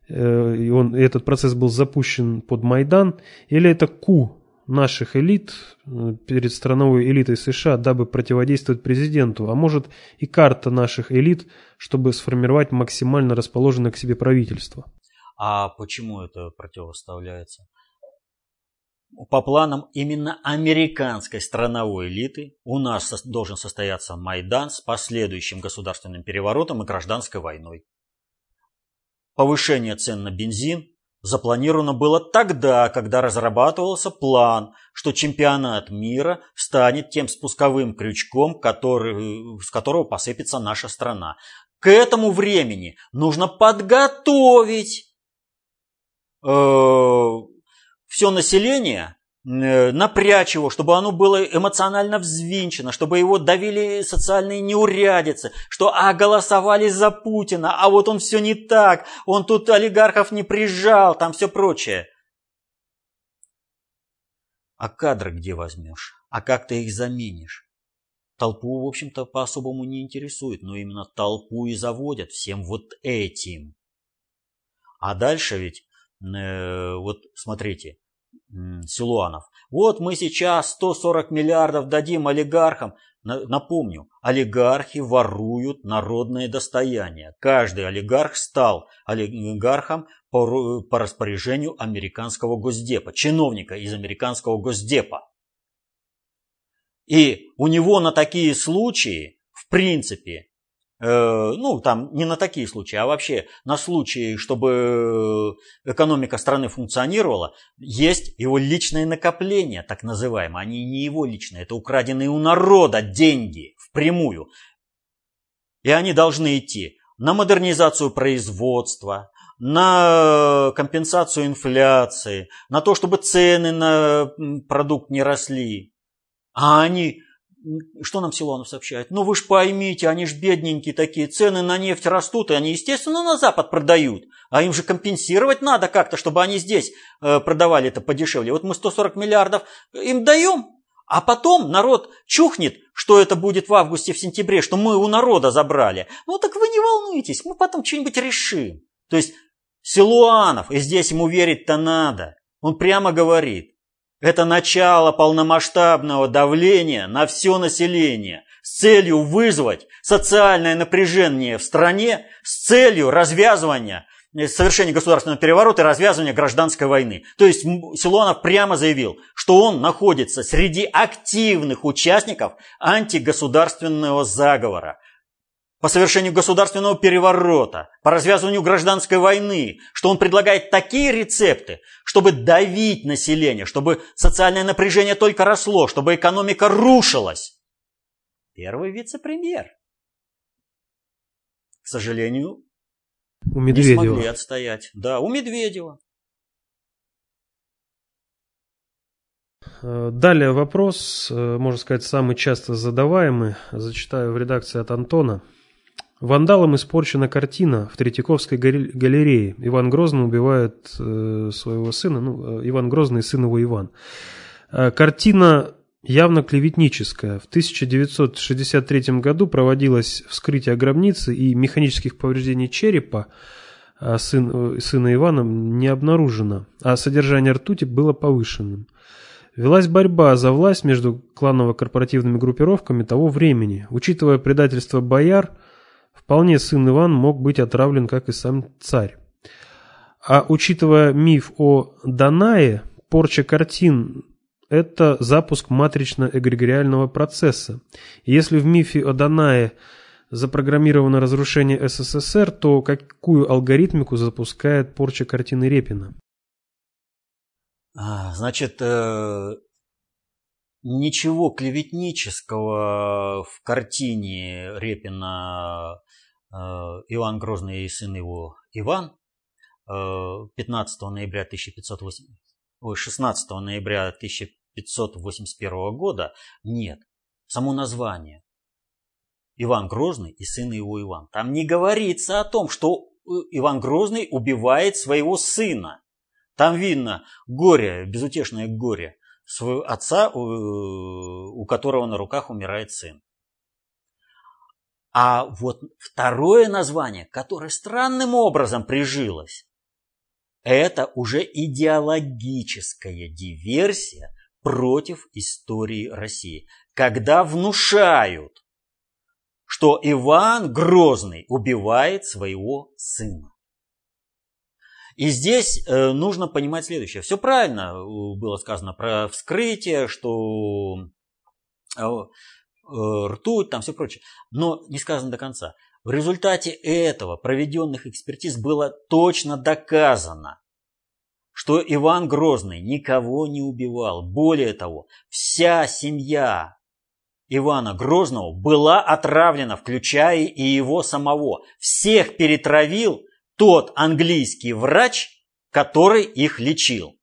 э, и он, этот процесс был запущен под Майдан, или это ку наших элит э, перед страновой элитой США, дабы противодействовать президенту, а может и карта наших элит, чтобы сформировать максимально расположенное к себе правительство. А почему это противоставляется? По планам именно американской страновой элиты у нас должен состояться Майдан с последующим государственным переворотом и гражданской войной. Повышение цен на бензин, запланировано было тогда, когда разрабатывался план, что чемпионат мира станет тем спусковым крючком, который, с которого посыпется наша страна. К этому времени нужно подготовить э, все население напрячь его, чтобы оно было эмоционально взвинчено, чтобы его давили социальные неурядицы, что а голосовали за Путина, а вот он все не так, он тут олигархов не прижал, там все прочее. А кадры где возьмешь? А как ты их заменишь? Толпу, в общем-то, по-особому не интересует, но именно толпу и заводят всем вот этим. А дальше ведь, э, вот смотрите, Силуанов. Вот мы сейчас 140 миллиардов дадим олигархам. Напомню, олигархи воруют народное достояние. Каждый олигарх стал олигархом по, по распоряжению американского госдепа, чиновника из американского госдепа. И у него на такие случаи, в принципе, ну, там не на такие случаи, а вообще на случаи, чтобы экономика страны функционировала, есть его личные накопления, так называемые. Они не его личные, это украденные у народа деньги впрямую. И они должны идти на модернизацию производства, на компенсацию инфляции, на то, чтобы цены на продукт не росли. А они что нам Силуанов сообщает? Ну вы ж поймите, они ж бедненькие такие, цены на нефть растут, и они, естественно, на Запад продают. А им же компенсировать надо как-то, чтобы они здесь э, продавали это подешевле. Вот мы 140 миллиардов им даем, а потом народ чухнет, что это будет в августе, в сентябре, что мы у народа забрали. Ну так вы не волнуйтесь, мы потом что-нибудь решим. То есть Силуанов, и здесь ему верить-то надо, он прямо говорит, это начало полномасштабного давления на все население с целью вызвать социальное напряжение в стране, с целью развязывания, э, совершения государственного переворота и развязывания гражданской войны. То есть Силуанов прямо заявил, что он находится среди активных участников антигосударственного заговора по совершению государственного переворота, по развязыванию гражданской войны, что он предлагает такие рецепты, чтобы давить население, чтобы социальное напряжение только росло, чтобы экономика рушилась. Первый вице-премьер. К сожалению, у Медведева. не смогли отстоять. Да, у Медведева. Э, далее вопрос, э, можно сказать, самый часто задаваемый. Зачитаю в редакции от Антона. Вандалом испорчена картина в Третьяковской галерее. Иван Грозный убивает э, своего сына, ну, э, Иван Грозный, сын его Иван. Э, картина явно клеветническая. В 1963 году проводилось вскрытие гробницы и механических повреждений черепа а сын, э, сына Ивана не обнаружено, а содержание ртути было повышенным. Велась борьба за власть между кланово-корпоративными группировками того времени. Учитывая предательство бояр – Вполне сын Иван мог быть отравлен, как и сам царь. А учитывая миф о Данае, порча картин – это запуск матрично-эгрегориального процесса. если в мифе о Данае запрограммировано разрушение СССР, то какую алгоритмику запускает порча картины Репина? А, значит, э, ничего клеветнического в картине Репина Э, Иван Грозный и сын его Иван, 15 ноября 1508, 16 ноября 1581 года, нет. Само название. Иван Грозный и сын его Иван. Там не говорится о том, что Иван Грозный убивает своего сына. Там видно горе, безутешное горе своего отца, у которого на руках умирает сын. А вот второе название, которое странным образом прижилось, это уже идеологическая диверсия против истории России, когда внушают, что Иван Грозный убивает своего сына. И здесь э, нужно понимать следующее. Все правильно э, было сказано про вскрытие, что э, ртуть, там все прочее. Но не сказано до конца. В результате этого проведенных экспертиз было точно доказано, что Иван Грозный никого не убивал. Более того, вся семья Ивана Грозного была отравлена, включая и его самого. Всех перетравил тот английский врач, который их лечил.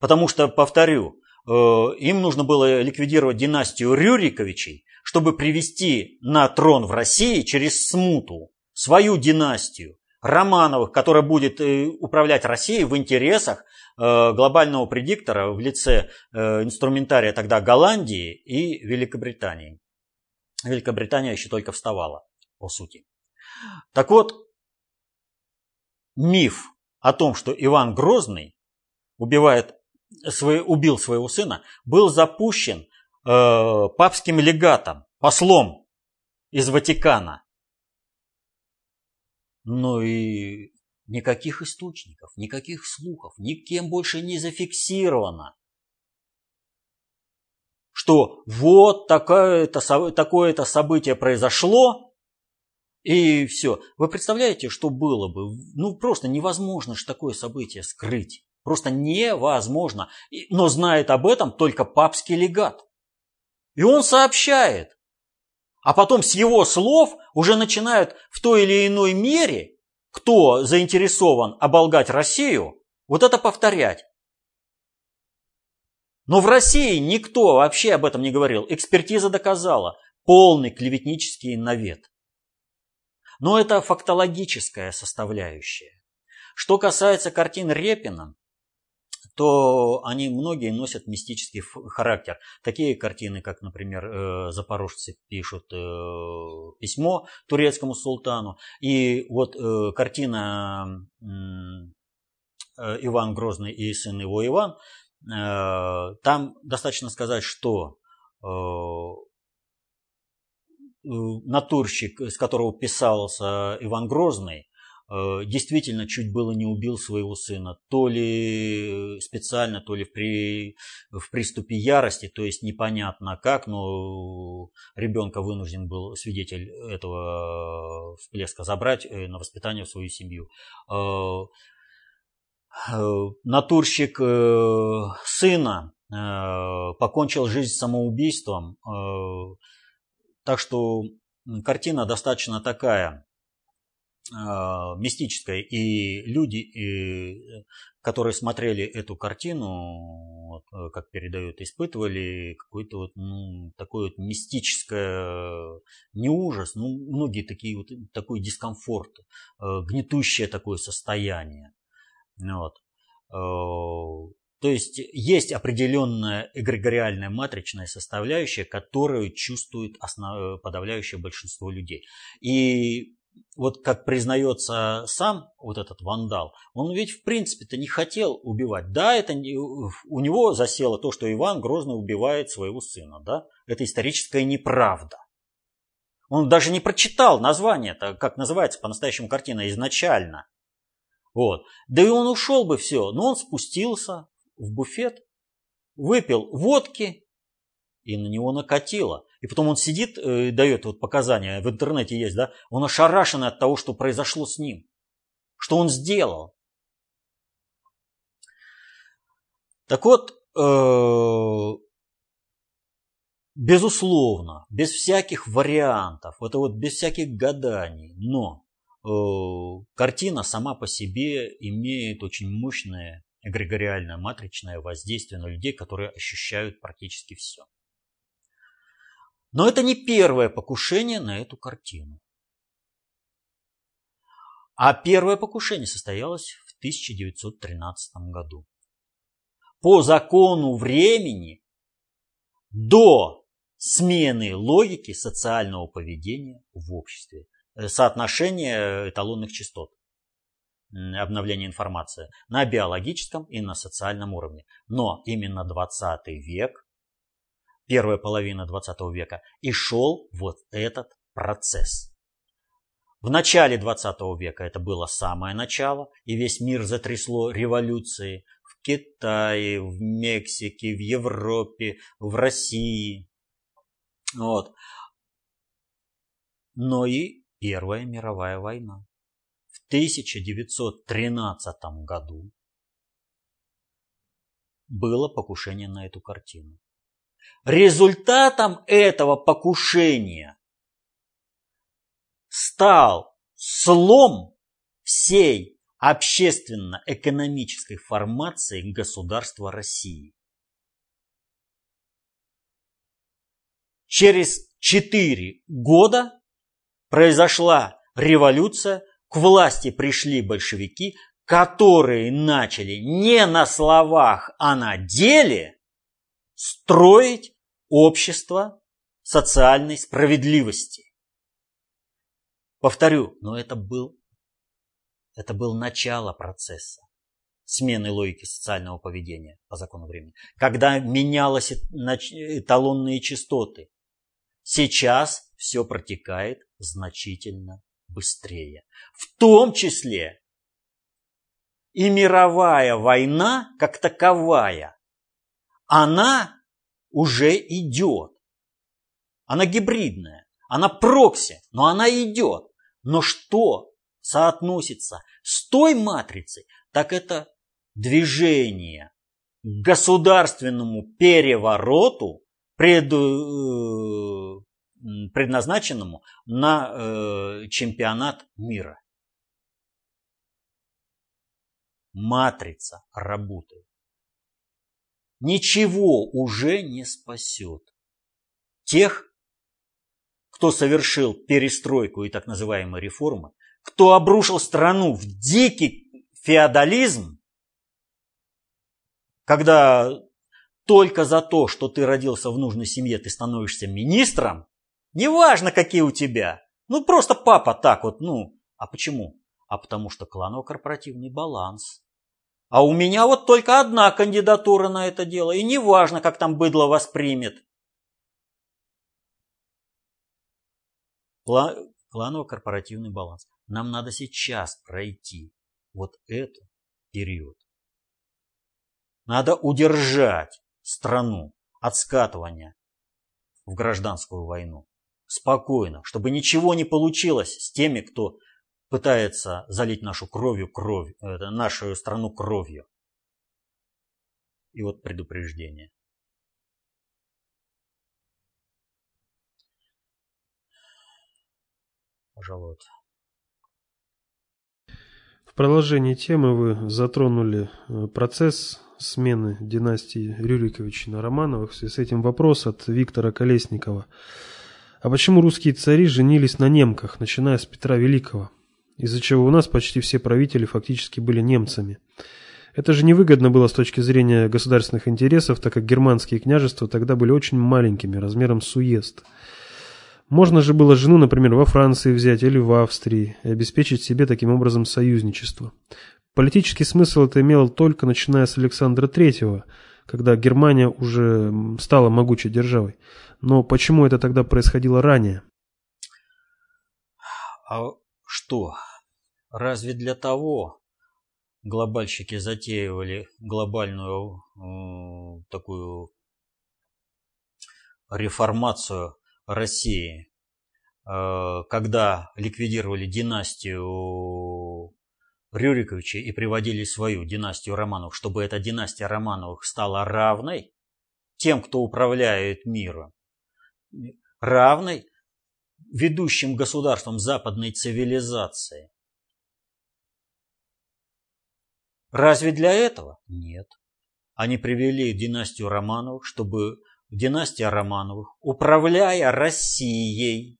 Потому что, повторю, э, им нужно было ликвидировать династию Рюриковичей, чтобы привести на трон в России через смуту свою династию Романовых, которая будет э, управлять Россией в интересах э, глобального предиктора в лице инструментария тогда Голландии и Великобритании. Великобритания еще только вставала, по сути. Так вот, миф о том, что Иван Грозный убивает, свой, убил своего сына, был запущен э, папским легатом, послом из Ватикана. Но и никаких источников, никаких слухов, никем больше не зафиксировано, что вот такое-то, такое-то событие произошло, и все. Вы представляете, что было бы? Ну, просто невозможно же такое событие скрыть. Просто невозможно. Но знает об этом только папский легат. И он сообщает. А потом с его слов уже начинают в той или иной мере, кто заинтересован оболгать Россию, вот это повторять. Но в России никто вообще об этом не говорил. Экспертиза доказала полный клеветнический навет. Но это фактологическая составляющая. Что касается картин Репина, то они многие носят мистический характер. Такие картины, как, например, э, запорожцы пишут э, письмо турецкому султану. И вот э, картина Иван Грозный и сын его Иван, там достаточно сказать, что натурщик, с которого писался Иван Грозный, э, действительно чуть было не убил своего сына. То ли специально, то ли в, при, в приступе ярости, то есть непонятно как, но ребенка вынужден был свидетель этого всплеска забрать э, на воспитание в свою семью. Натурщик сына покончил жизнь самоубийством, так что картина достаточно такая э, мистическая. И люди, и, которые смотрели эту картину, вот, э, как передают, испытывали какой-то вот, ну, такой вот мистическое, не ужас, ну, многие такие вот, такой дискомфорт, э, гнетущее такое состояние. Вот. То есть есть определенная эгрегориальная матричная составляющая, которую чувствует основ... подавляющее большинство людей. И вот как признается сам вот этот вандал, он ведь в принципе-то не хотел убивать. Да, это не, у него засело то, что Иван Грозный убивает своего сына. Да? Это историческая неправда. Он даже не прочитал название, как называется по-настоящему картина изначально. Вот. Да и он ушел бы все, но он спустился, в буфет, выпил водки, и на него накатило. И потом он сидит, э, дает вот показания, в интернете есть, да, он ошарашен от того, что произошло с ним, что он сделал. Так вот, э, безусловно, без всяких вариантов, это вот без всяких гаданий, но картина сама по себе имеет очень мощное эгрегориальное матричное воздействие на людей, которые ощущают практически все. Но это не первое покушение на эту картину. А первое покушение состоялось в 1913 году. По закону времени до смены логики социального поведения в обществе, э, соотношение эталонных частот обновления информации на биологическом и на социальном уровне. Но именно 20 век, первая половина 20 века, и шел вот этот процесс. В начале 20 века это было самое начало, и весь мир затрясло революцией в Китае, в Мексике, в Европе, в России. Вот. Но и Первая мировая война. 1913 году было покушение на эту картину. Результатом этого покушения стал слом всей общественно-экономической формации государства России. Через четыре года произошла революция к власти пришли большевики, которые начали не на словах, а на деле строить общество социальной справедливости. Повторю, но это был, это был начало процесса смены логики социального поведения по закону времени, когда менялись эталонные частоты. Сейчас все протекает значительно быстрее. В том числе и мировая война как таковая, она уже идет. Она гибридная, она прокси, но она идет. Но что соотносится с той матрицей, так это движение к государственному перевороту, пред, э, предназначенному на э, чемпионат мира. Матрица работает. Ничего уже не спасет тех, кто совершил перестройку и так называемые реформы, кто обрушил страну в дикий феодализм, когда только за то, что ты родился в нужной семье, ты становишься министром, Неважно, какие у тебя. Ну, просто папа так вот, ну. А почему? А потому что кланово-корпоративный баланс. А у меня вот только одна кандидатура на это дело. И неважно, как там быдло воспримет. Кланово-корпоративный баланс. Нам надо сейчас пройти вот этот период. Надо удержать страну от скатывания в гражданскую войну спокойно, чтобы ничего не получилось с теми, кто пытается залить нашу кровью кровь, это, нашу страну кровью. И вот предупреждение. Пожалуй. В продолжении темы вы затронули э, процесс смены династии Рюриковича на Романовых. В связи с этим вопрос от Виктора Колесникова. А почему русские цари женились на немках, начиная с Петра Великого? Из-за чего у нас почти все правители фактически были немцами. Это же невыгодно было с точки зрения государственных интересов, так как германские княжества тогда были очень маленькими, размером с уезд. Можно же было жену, например, во Франции взять или в Австрии и обеспечить себе таким образом союзничество. Политический смысл это имело только начиная с Александра III, когда Германия уже стала могучей державой. Но почему это тогда происходило ранее? А что? Разве для того глобальщики затеивали глобальную э, такую реформацию России, э, когда ликвидировали династию Рюриковичи и приводили свою династию Романовых, чтобы эта династия Романовых стала равной тем, кто управляет миром, равной ведущим государством западной цивилизации. Разве для этого? Нет. Они привели династию Романовых, чтобы династия Романовых, управляя Россией,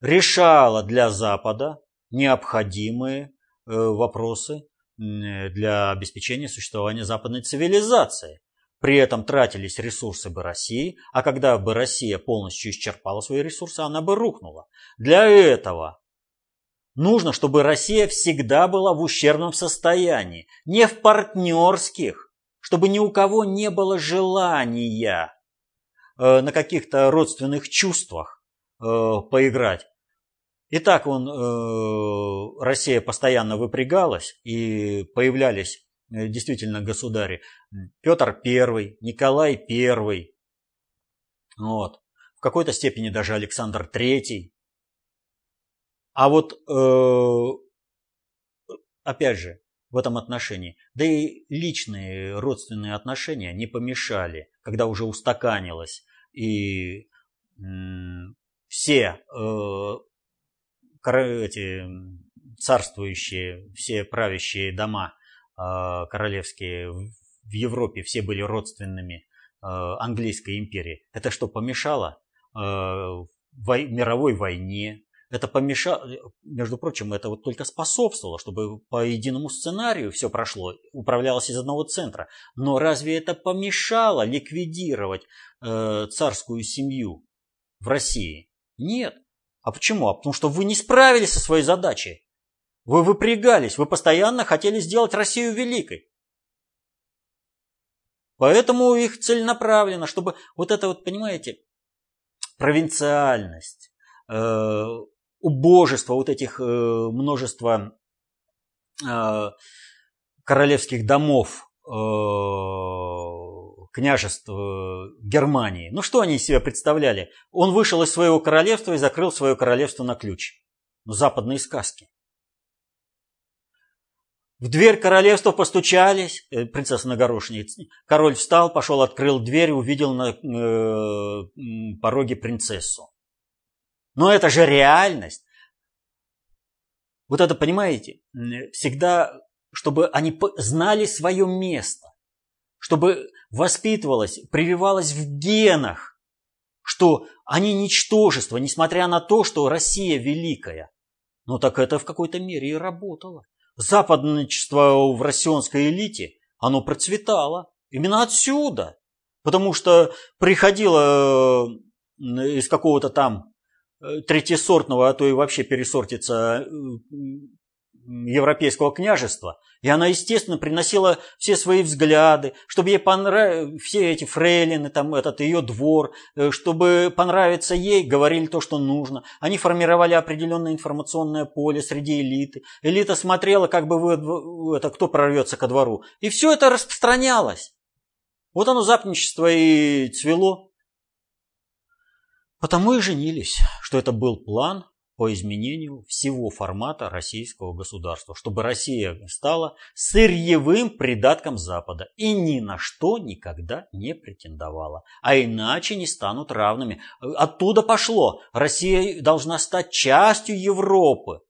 решала для Запада необходимые э, вопросы для обеспечения существования западной цивилизации. При этом тратились ресурсы бы России, а когда бы Россия полностью исчерпала свои ресурсы, она бы рухнула. Для этого нужно, чтобы Россия всегда была в ущербном состоянии, не в партнерских, чтобы ни у кого не было желания э, на каких-то родственных чувствах э, поиграть. И так он, э, Россия постоянно выпрягалась, и появлялись Э, действительно государи. Петр I, Николай I, вот. в какой-то степени даже Александр III. А вот, э, опять же, в этом отношении, да и личные родственные отношения не помешали, когда уже устаканилось, и все эти царствующие, все правящие дома а, королевские в Европе все были родственными а, английской империи. Это что, помешало а, мировой войне? Это помешало, между прочим, это вот только способствовало, чтобы по единому сценарию все прошло, управлялось из одного центра. Но разве это помешало ликвидировать э, царскую семью в России? Нет. А почему? А потому что вы не справились со своей задачей. Вы выпрягались, вы постоянно хотели сделать Россию великой. Поэтому их целенаправленно, чтобы вот это вот, понимаете, провинциальность, э, убожество вот этих э, множества э, королевских домов, э, княжеств э, Германии. Ну что они из себя представляли? Он вышел из своего королевства и закрыл свое королевство на ключ. Ну, западные сказки. В дверь королевства постучались, э, принцесса на горошине. Король встал, пошел, открыл дверь, увидел на э, пороге принцессу. Но это же реальность. Вот это, понимаете, всегда, чтобы они знали свое место, чтобы воспитывалось, прививалось в генах, что они ничтожество, несмотря на то, что Россия великая. Но так это в какой-то мере и работало западничество в россионской элите, оно процветало. Именно отсюда. Потому что приходило э, из какого-то там э, третьесортного, а то и вообще пересортиться э, европейского княжества. И она, естественно, приносила все свои взгляды, чтобы ей понравились все эти фрейлины, там, этот ее двор, э, чтобы понравиться ей, говорили то, что нужно. Они формировали определенное информационное поле среди элиты. Элита смотрела, как бы вы, это, кто прорвется ко двору. И все это распространялось. Вот оно запничество и цвело. Потому и женились, что это был план по изменению всего формата российского государства, чтобы Россия стала сырьевым придатком Запада и ни на что никогда не претендовала. А иначе не станут равными. Оттуда пошло. Россия должна стать частью Европы.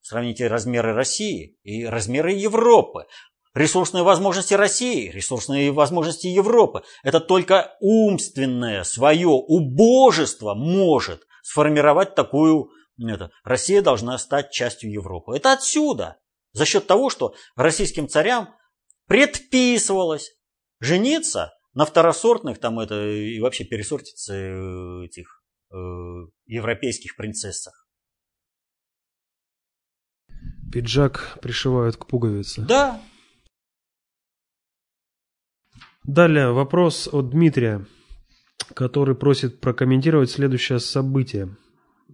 Сравните размеры России и размеры Европы. Ресурсные возможности России, ресурсные возможности Европы. Это только умственное свое убожество может сформировать такую это, Россия должна стать частью Европы. Это отсюда. За счет того, что российским царям предписывалось жениться на второсортных там это и вообще пересортиться э, этих э, европейских принцессах. Пиджак пришивают к пуговице. Да. Далее вопрос от Дмитрия, который просит прокомментировать следующее событие.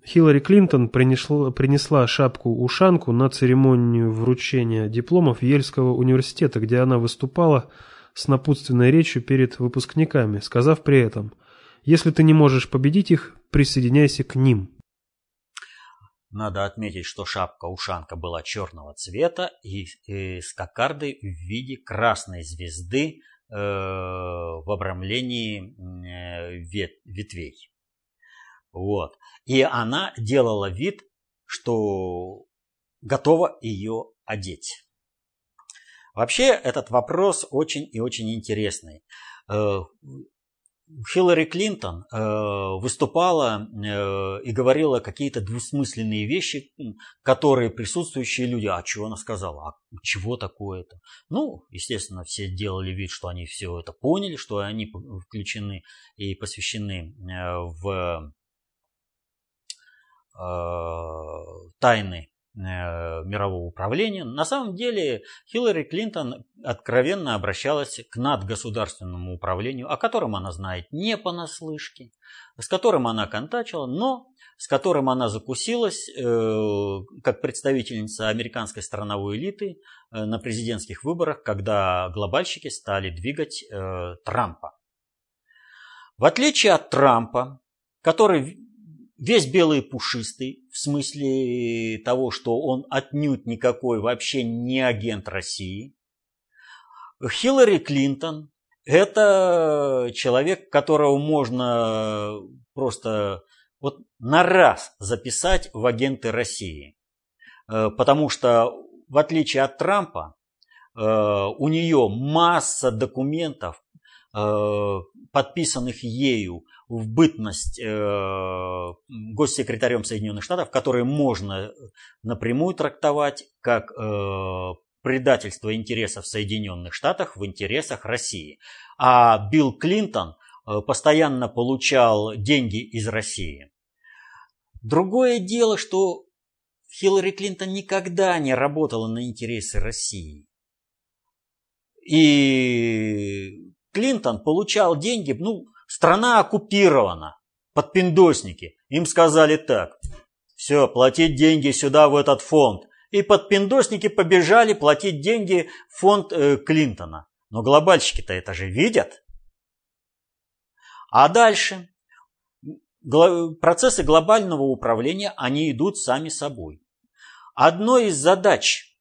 Хиллари Клинтон принесла, принесла шапку-ушанку на церемонию вручения дипломов Ельского университета, где она выступала с напутственной речью перед выпускниками, сказав при этом «Если ты не можешь победить их, присоединяйся к ним». Надо отметить, что шапка-ушанка была черного цвета и, и с кокардой в виде красной звезды э, в обрамлении э, вет, ветвей. Вот. И она делала вид, что готова ее одеть. Вообще этот вопрос очень и очень интересный. Э, Хиллари Клинтон э, выступала э, и говорила какие-то двусмысленные вещи, которые присутствующие люди, а чего она сказала, а чего такое-то? Ну, естественно, все делали вид, что они все это поняли, что они включены и посвящены в тайны Э, мирового управления. На самом деле Хиллари Клинтон откровенно обращалась к надгосударственному управлению, о котором она знает не понаслышке, с которым она контачила, но с которым она закусилась э, как представительница американской страновой элиты э, на президентских выборах, когда глобальщики стали двигать э, Трампа. В отличие от Трампа, который весь белый и пушистый, в смысле того, что он отнюдь никакой вообще не агент России. Хиллари Клинтон – это человек, которого можно просто вот на раз записать в агенты России. Э, потому что, в отличие от Трампа, э, у нее масса документов, подписанных ею в бытность э, госсекретарем Соединенных Штатов, которые можно напрямую трактовать как э, предательство интересов Соединенных Штатов в интересах России. А Билл Клинтон э, постоянно получал деньги из России. Другое дело, что Хиллари Клинтон никогда не работала на интересы России. И Клинтон получал деньги, ну, Страна оккупирована. Подпиндосники. Им сказали так. Все, платить деньги сюда, в этот фонд. И подпиндосники побежали платить деньги в фонд э, Клинтона. Но глобальщики-то это же видят. А дальше? Процессы глобального управления, они идут сами собой. Одной из задач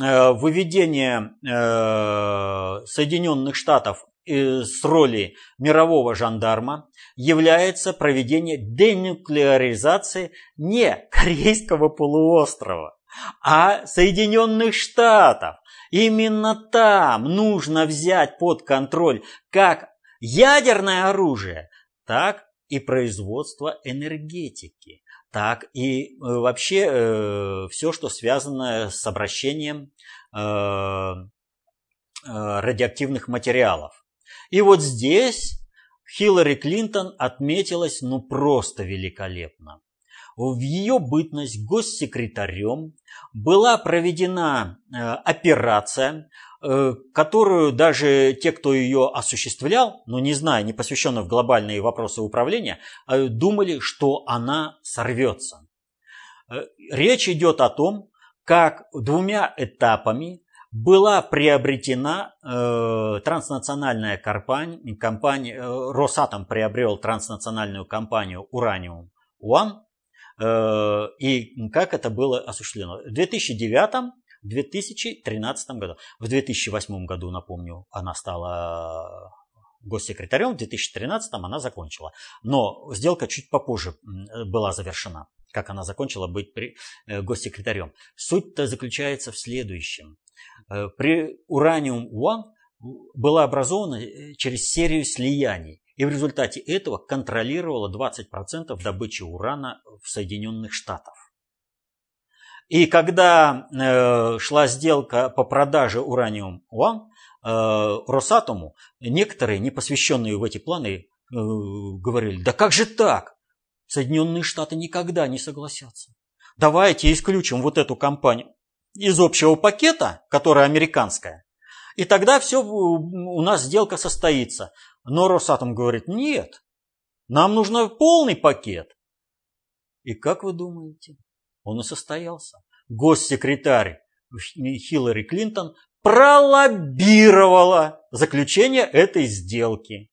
э, выведения э, Соединенных Штатов с роли мирового жандарма является проведение денуклеаризации не Корейского полуострова, а Соединенных Штатов. Именно там нужно взять под контроль как ядерное оружие, так и производство энергетики, так и э, вообще э, все, что связано с обращением э, э радиоактивных материалов. И вот здесь Хиллари Клинтон отметилась ну просто великолепно. В ее бытность госсекретарем была проведена э, операция, э, которую даже те, кто ее осуществлял, ну не зная, не посвященных в глобальные вопросы управления, э, думали, что она сорвется. Речь идет о том, как двумя этапами была приобретена э, транснациональная компания, компания э, Росатом приобрел транснациональную компанию Ураниум One, и как это было осуществлено. В 2009 в 2013 году. В 2008 году, напомню, она стала госсекретарем, в 2013 она закончила. Но сделка чуть попозже была завершена, как она закончила быть э, госсекретарем. Суть-то заключается в следующем. Э, при Ураниум-1 была образована э, через серию слияний. И в результате этого контролировала 20% добычи урана в Соединенных Штатах. И когда э, шла сделка по продаже Ураниум-1 э, Росатому, некоторые, не посвященные в эти планы, э, говорили, да как же так? Соединенные Штаты никогда не согласятся. Давайте исключим вот эту компанию из общего пакета, которая американская, и тогда все, у нас сделка состоится. Но Росатом говорит, нет, нам нужно полный пакет. И как вы думаете, он и состоялся. Госсекретарь Хиллари Клинтон пролоббировала заключение этой сделки,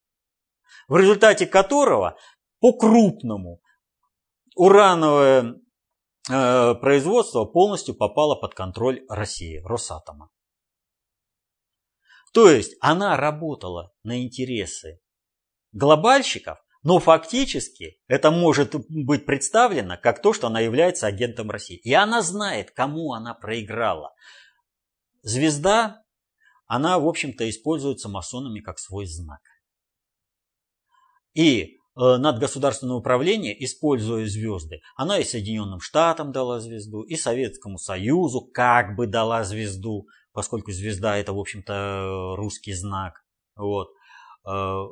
в результате которого по-крупному урановое Э, производство полностью попало под контроль России, Росатома. То есть она работала на интересы глобальщиков, но фактически это может быть представлено как то, что она является агентом России. И она знает, кому она проиграла. звезда, она, в общем-то, используется масонами как свой знак. И Э, надгосударственное управление, используя звезды, она и Соединенным Штатам дала звезду, и Советскому Союзу как бы дала звезду, поскольку звезда это, в общем-то, русский знак. Вот. Э,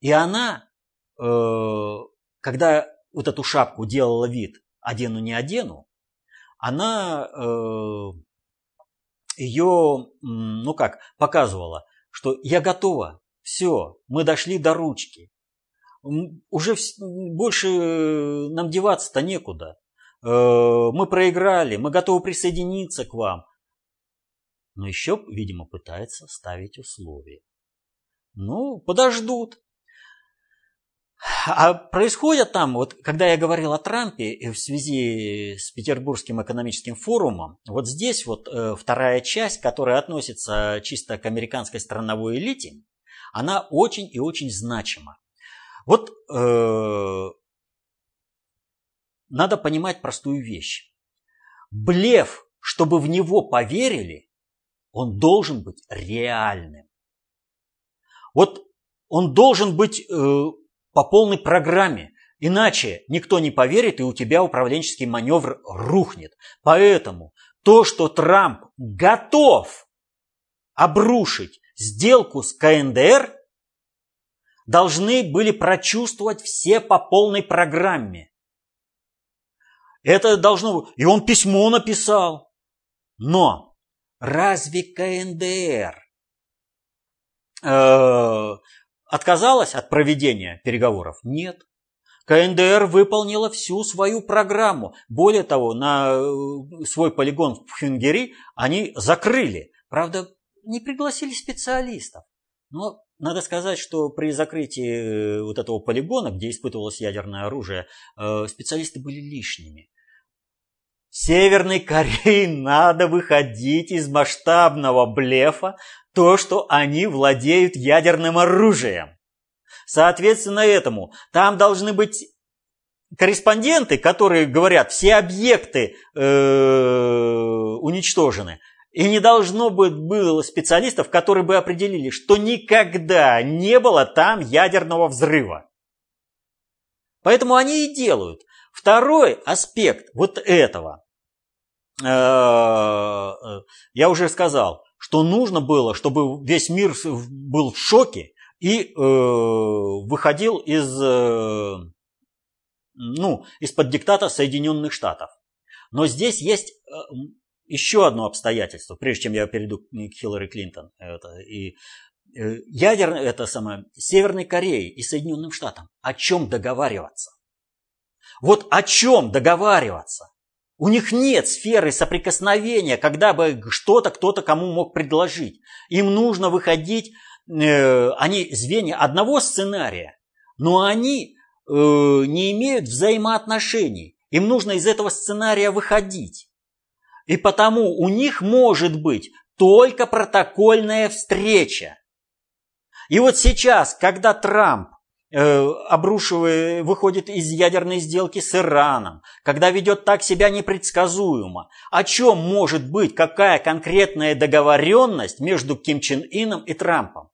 и она, э, когда вот эту шапку делала вид одену не одену, она ее, ну как, показывала, что я готова, все, мы дошли до ручки, уже больше э, нам деваться-то некуда. Э, мы проиграли, мы готовы присоединиться к вам. Но еще, видимо, пытается ставить условия. Ну, подождут. А происходят там, вот когда я говорил о Трампе в связи с Петербургским экономическим форумом, вот здесь вот э, вторая часть, которая относится чисто к американской страновой элите, она очень и очень значима. Вот э, надо понимать простую вещь. Блеф, чтобы в него поверили, он должен быть реальным. Вот он должен быть э, по полной программе. Иначе никто не поверит, и у тебя управленческий маневр рухнет. Поэтому то, что Трамп готов обрушить сделку с КНДР, должны были прочувствовать все по полной программе. Это должно... И он письмо написал. Но разве КНДР э, отказалась от проведения переговоров? Нет. КНДР выполнила всю свою программу. Более того, на э, свой полигон в Хюнгери они закрыли. Правда, не пригласили специалистов. Но надо сказать, что при закрытии э, вот этого полигона, где испытывалось ядерное оружие, специалисты были лишними. Северной Корее надо выходить из масштабного блефа, то, что они владеют ядерным оружием. Соответственно этому там должны быть корреспонденты, которые говорят, все объекты э, уничтожены. И не должно быть было специалистов, которые бы определили, что никогда не было там ядерного взрыва. Поэтому они и делают. Второй аспект вот этого. Э, э, я уже сказал, что нужно было, чтобы весь мир был в шоке и э, выходил из, ну, из-под диктата Соединенных Штатов. Но здесь есть еще одно обстоятельство, прежде чем я перейду к Хиллари Клинтон. Это, и ядерное, это самое, Северной Корее и Соединенным Штатам. О чем договариваться? Вот о чем договариваться? У них нет сферы соприкосновения, когда бы что-то кто-то кому мог предложить. Им нужно выходить, э, они звенья одного сценария, но они э, не имеют взаимоотношений. Им нужно из этого сценария выходить. И потому у них может быть только протокольная встреча. И вот сейчас, когда Трамп обрушивая, выходит из ядерной сделки с Ираном, когда ведет так себя непредсказуемо, о чем может быть какая конкретная договоренность между Ким Чен Ином и Трампом?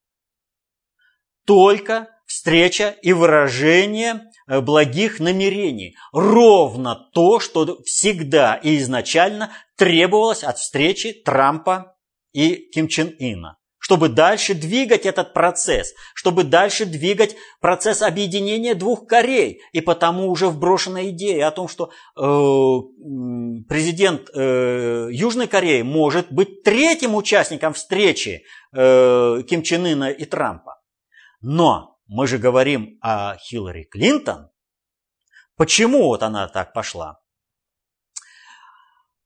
Только встреча и выражение Э, благих намерений. Ровно то, что всегда и изначально требовалось от встречи Трампа и Ким Чен Ина. Чтобы дальше двигать этот процесс, чтобы дальше двигать процесс объединения двух Корей. И потому уже вброшена идея о том, что э, президент э, Южной Кореи может быть третьим участником встречи э, Ким Чен Ина и Трампа. Но мы же говорим о Хиллари Клинтон. Почему вот она так пошла?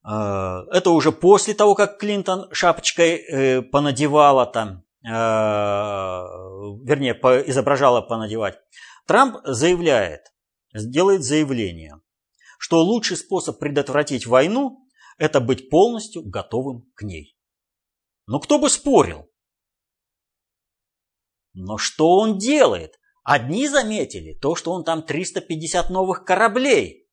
Э, это уже после того, как Клинтон шапочкой э, понадевала там, э, вернее, изображала понадевать. Трамп заявляет, делает заявление, что лучший способ предотвратить войну – это быть полностью готовым к ней. Но кто бы спорил? Но что он делает? Одни заметили то, что он там 350 новых кораблей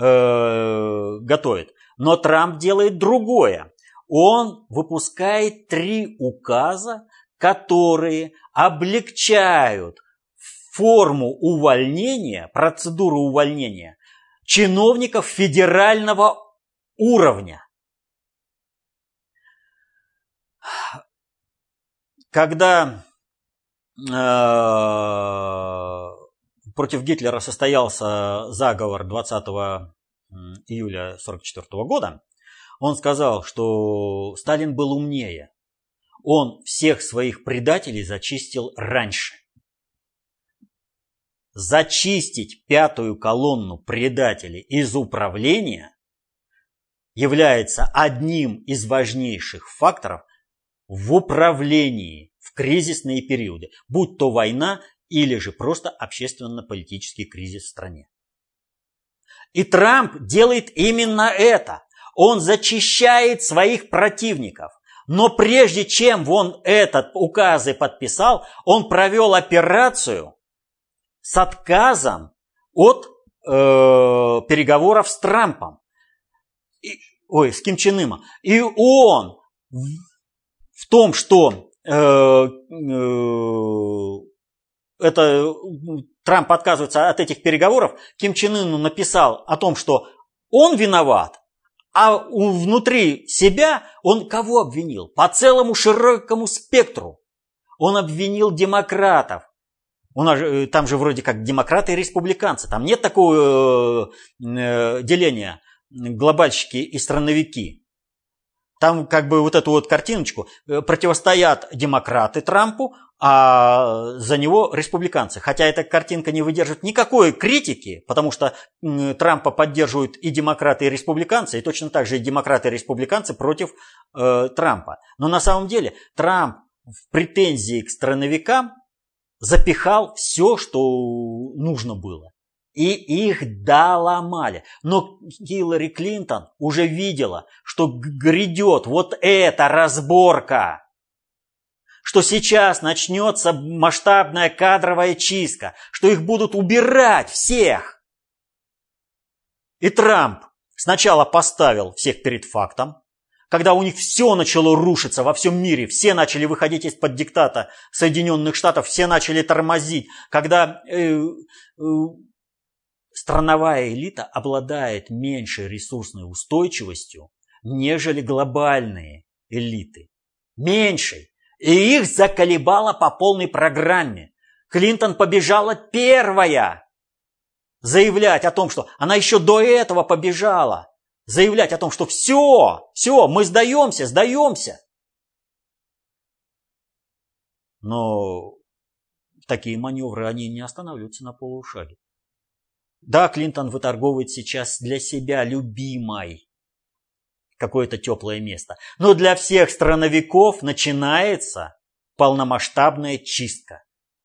э, готовит. Но Трамп делает другое. он выпускает три указа, которые облегчают форму увольнения, процедуру увольнения чиновников федерального уровня. Когда э, против Гитлера состоялся заговор 20 июля 1944 года, он сказал, что Сталин был умнее. Он всех своих предателей зачистил раньше. Зачистить пятую колонну предателей из управления является одним из важнейших факторов в управлении в кризисные периоды, будь то война или же просто общественно-политический кризис в стране. И Трамп делает именно это. Он зачищает своих противников. Но прежде чем он этот указы подписал, он провел операцию с отказом от э, переговоров с Трампом. И, ой, с Ким Чен Ыном. И он в том, что э, э, это Трамп отказывается от этих переговоров, Ким Чен Ыну написал о том, что он виноват, а внутри себя он кого обвинил? По целому широкому спектру. Он обвинил демократов. У нас, э, там же вроде как демократы и республиканцы. Там нет такого э, э, деления глобальщики и страновики. Там как бы вот эту вот картиночку э, противостоят демократы Трампу, а за него республиканцы. Хотя эта картинка не выдержит никакой критики, потому что Трампа поддерживают и демократы, и республиканцы, и точно так же и демократы, и республиканцы против э, Трампа. Но на самом деле Трамп в претензии к страновикам запихал все, что нужно было. И их доломали. Но Хиллари Клинтон уже видела, что грядет вот эта разборка что сейчас начнется масштабная кадровая чистка, что их будут убирать всех. И Трамп сначала поставил всех перед фактом, когда у них все начало рушиться во всем мире, все начали выходить из-под диктата Соединенных Штатов, все начали тормозить, когда э, э, страновая элита обладает меньшей ресурсной устойчивостью, нежели глобальные элиты. Меньшей. И их заколебало по полной программе. Клинтон побежала первая заявлять о том, что она еще до этого побежала. Заявлять о том, что все, все, мы сдаемся, сдаемся. Но такие маневры, они не останавливаются на полушаге. Да, Клинтон выторговывает сейчас для себя любимой какое-то теплое место. Но для всех страновиков начинается полномасштабная чистка.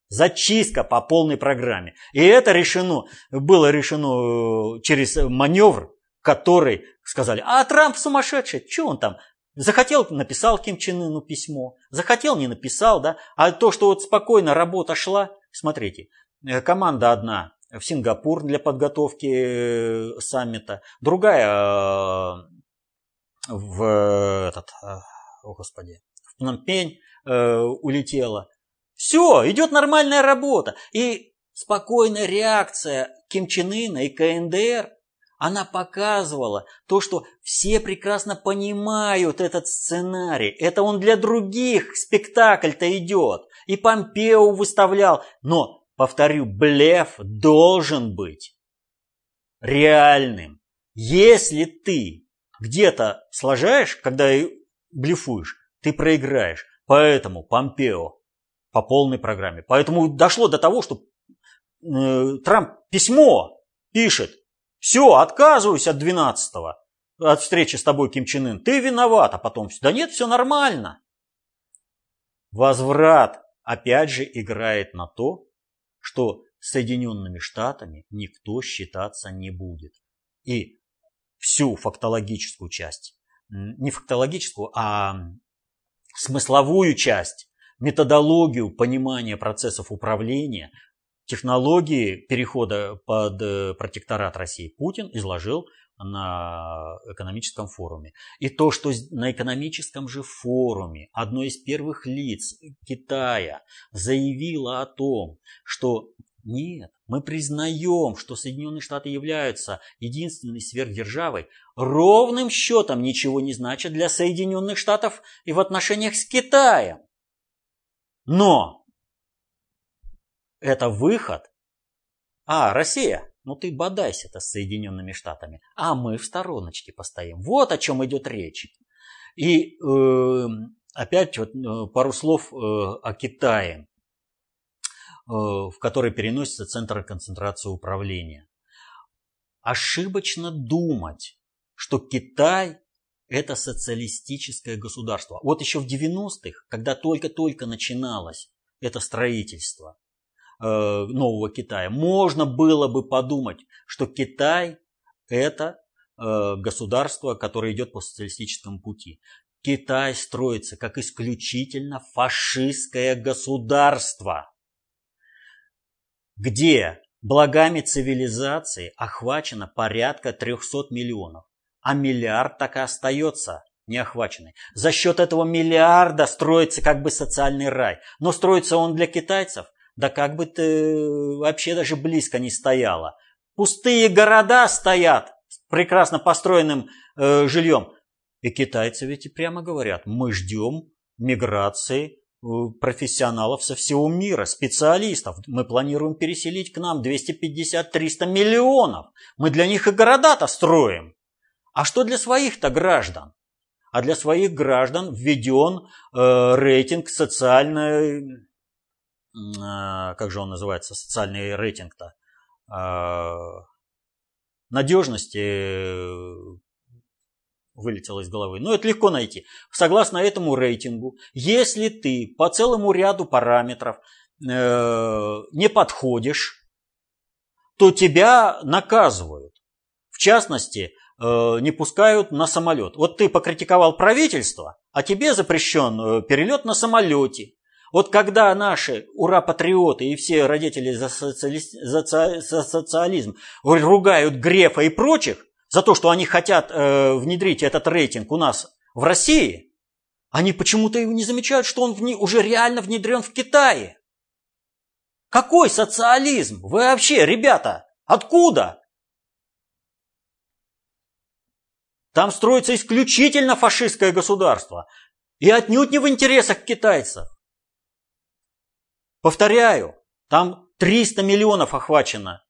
Зачистка по полной программе. И это решено, было решено э, через маневр, который сказали, а Трамп сумасшедший, что он там? Захотел, написал Ким Чен Ыну письмо, захотел, не написал, да? А то, что вот спокойно работа шла, смотрите, э, команда одна в Сингапур для подготовки э, саммита, другая в этот, э, о господи, в Пномпень э, улетела. Все, идет нормальная работа. И спокойная реакция Ким Чен Ына и КНДР, она показывала то, что все прекрасно понимают этот сценарий. Это он для других спектакль-то идет. И Помпео выставлял. Но, повторю, блеф должен быть реальным. Если ты где-то сложаешь, когда блефуешь, ты проиграешь. Поэтому Помпео по полной программе. Поэтому дошло до того, что э, Трамп письмо пишет. Все, отказываюсь от 12-го, от встречи с тобой, Ким Чен Ын. Ты виноват, а потом, да нет, все нормально. Возврат опять же играет на то, что Соединенными Штатами никто считаться не будет. И всю фактологическую часть, не фактологическую, а смысловую часть, методологию понимания процессов управления, технологии перехода под э, протекторат России Путин изложил на экономическом форуме. И то, что на экономическом же форуме одно из первых лиц Китая заявило о том, что нет, мы признаем, что Соединенные Штаты являются единственной сверхдержавой, ровным счетом ничего не значит для Соединенных Штатов и в отношениях с Китаем. Но это выход. А, Россия, ну ты бодайся-то с Соединенными Штатами, а мы в стороночке постоим. Вот о чем идет речь. И э, опять вот э, пару слов э, о Китае, э, в который переносится центр концентрации управления. Ошибочно думать, что Китай это социалистическое государство. Вот еще в 90-х, когда только-только начиналось это строительство, нового Китая, можно было бы подумать, что Китай это э, государство, которое идет по социалистическому пути. Китай строится как исключительно фашистское государство, где благами цивилизации охвачено порядка 300 миллионов, а миллиард так и остается неохваченный. За счет этого миллиарда строится как бы социальный рай. Но строится он для китайцев – да как бы ты вообще даже близко не стояла. Пустые города стоят с прекрасно построенным э, жильем. И китайцы ведь и прямо говорят, мы ждем миграции э, профессионалов со всего мира, специалистов. Мы планируем переселить к нам 250-300 миллионов. Мы для них и города-то строим. А что для своих-то граждан? А для своих граждан введен э, рейтинг социальной как же он называется, социальный рейтинг-то, а, надежности э, вылетело из головы. Но это легко найти. Согласно этому рейтингу, если ты по целому ряду параметров э, не подходишь, то тебя наказывают. В частности, э, не пускают на самолет. Вот ты покритиковал правительство, а тебе запрещен перелет на самолете. Вот когда наши ура-патриоты и все родители за, социали... за, за социализм ругают Грефа и прочих за то, что они хотят э, внедрить этот рейтинг у нас в России, они почему-то и не замечают, что он вне... уже реально внедрен в Китае. Какой социализм? Вы вообще, ребята, откуда? Там строится исключительно фашистское государство. И отнюдь не в интересах китайцев. Повторяю, там 300 миллионов охвачено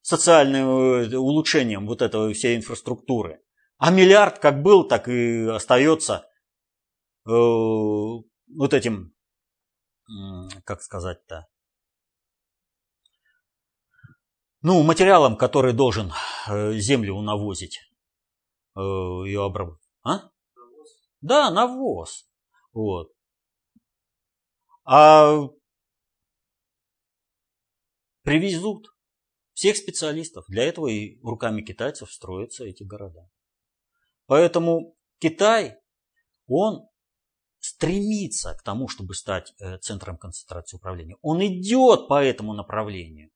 социальным э, улучшением вот этого всей инфраструктуры. А миллиард как был, так и остается э, вот этим, как сказать-то, ну, материалом, который должен э, землю навозить. Э, ее обрабатывать. А? Навоз. Да, навоз. Вот. А Привезут всех специалистов. Для этого и руками китайцев строятся эти города. Поэтому Китай, он стремится к тому, чтобы стать э, центром концентрации управления. Он идет по этому направлению.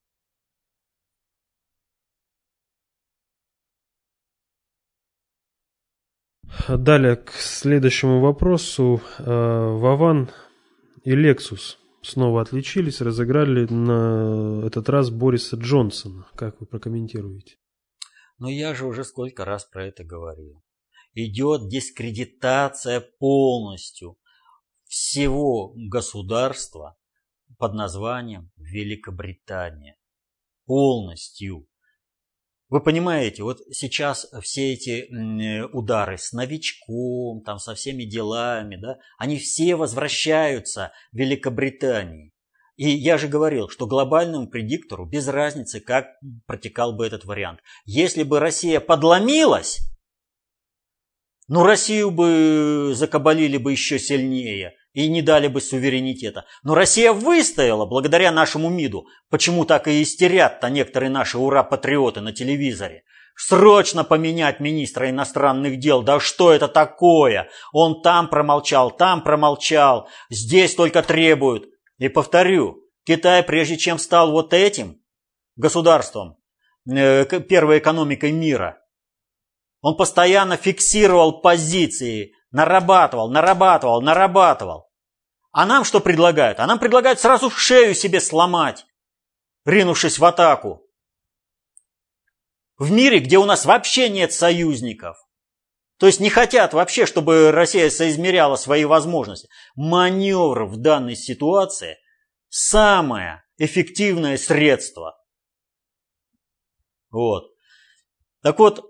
Далее к следующему вопросу. Э, Вован и Lexus снова отличились, разыграли на этот раз Бориса Джонсона. Как вы прокомментируете? Но я же уже сколько раз про это говорил. Идет дискредитация полностью всего государства под названием Великобритания. Полностью. Вы понимаете, вот сейчас все эти удары с новичком, там, со всеми делами, да, они все возвращаются в Великобритании. И я же говорил, что глобальному предиктору без разницы, как протекал бы этот вариант. Если бы Россия подломилась, ну Россию бы закабалили бы еще сильнее и не дали бы суверенитета. Но Россия выстояла благодаря нашему МИДу. Почему так и истерят-то некоторые наши ура-патриоты на телевизоре? Срочно поменять министра иностранных дел. Да что это такое? Он там промолчал, там промолчал. Здесь только требуют. И повторю, Китай, прежде чем стал вот этим государством, э, первой экономикой мира, Он постоянно фиксировал позиции, нарабатывал, нарабатывал, нарабатывал. А нам что предлагают? А нам предлагают сразу шею себе сломать, ринувшись в атаку. В мире, где у нас вообще нет союзников. То есть не хотят вообще, чтобы Россия соизмеряла свои возможности. Маневр в данной ситуации – самое эффективное средство. Вот. Так вот,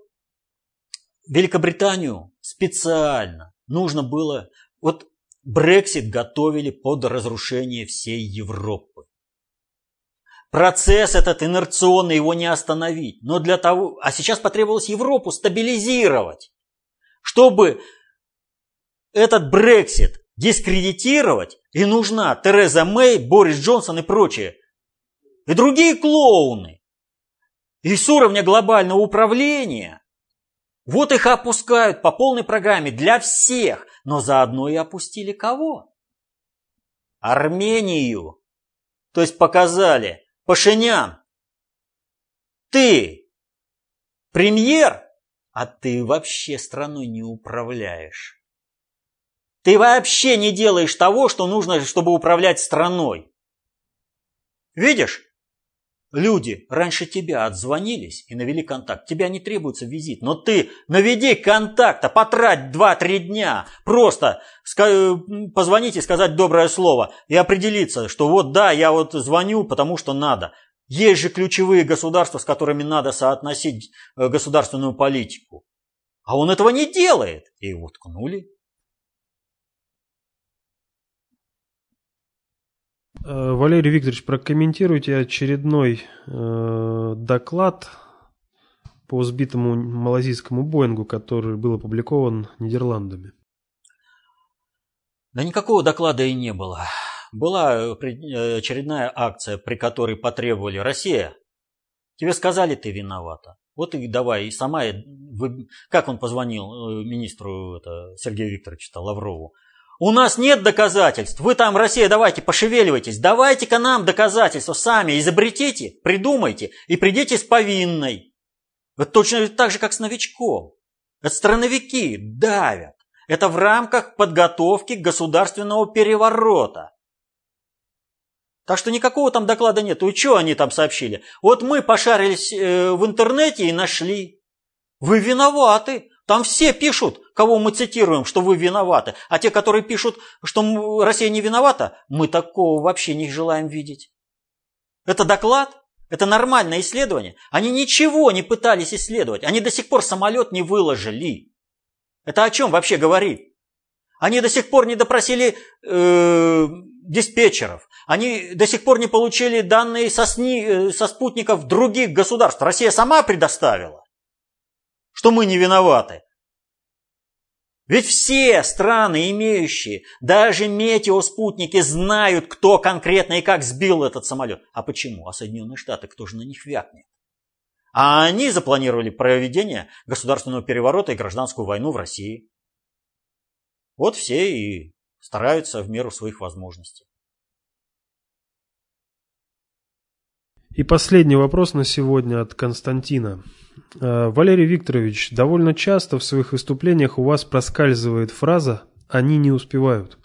Великобританию специально нужно было... Вот Брексит готовили под разрушение всей Европы. Процесс этот инерционный, его не остановить. Но для того... А сейчас потребовалось Европу стабилизировать чтобы этот Брексит дискредитировать, и нужна Тереза Мэй, Борис Джонсон и прочие. И другие клоуны. И с уровня глобального управления. Вот их опускают по полной программе для всех. Но заодно и опустили кого? Армению. То есть показали, Пашинян, ты премьер, а ты вообще страной не управляешь. Ты вообще не делаешь того, что нужно, чтобы управлять страной. Видишь? Люди раньше тебя отзвонились и навели контакт. Тебя не требуется визит, но ты наведи контакт, а потрать 2-3 дня. Просто позвонить и сказать доброе слово и определиться, что вот да, я вот звоню, потому что надо. Есть же ключевые государства, с которыми надо соотносить э, государственную политику. А он этого не делает. И его ткнули. Э, Валерий Викторович, прокомментируйте очередной э, доклад по сбитому малазийскому Боингу, который был опубликован Нидерландами. Да никакого доклада и не было. Была э, э, очередная акция, при которой потребовали Россия. Тебе сказали, ты виновата. Вот и давай, и сама, как он позвонил э, министру это, Сергею Викторовичу Лаврову, у нас нет доказательств. Вы там, Россия, давайте пошевеливайтесь. Давайте-ка нам доказательства сами. Изобретите, придумайте и придите с повинной. Вот точно так же, как с новичком. Это страновики давят. Это в рамках подготовки государственного переворота. Так что никакого там доклада нет. И что они там сообщили? Вот мы пошарились э, в интернете и нашли. Вы виноваты. Там все пишут, кого мы цитируем, что вы виноваты. А те, которые пишут, что Россия не виновата, мы такого вообще не желаем видеть. Это доклад? Это нормальное исследование? Они ничего не пытались исследовать. Они до сих пор самолет не выложили. Это о чем вообще говорит? Они до сих пор не допросили э, диспетчеров. Они до сих пор не получили данные со, СНИ, э, со спутников других государств. Россия сама предоставила, что мы не виноваты. Ведь все страны, имеющие даже метеоспутники, знают, кто конкретно и как сбил этот самолет. А почему? А Соединенные Штаты, кто же на них вякнет? А они запланировали проведение государственного переворота и гражданскую войну в России. Вот все и стараются в меру своих возможностей. И последний вопрос на сегодня от Константина. Э, Валерий Викторович, довольно часто в своих выступлениях у вас проскальзывает фраза «они не успевают».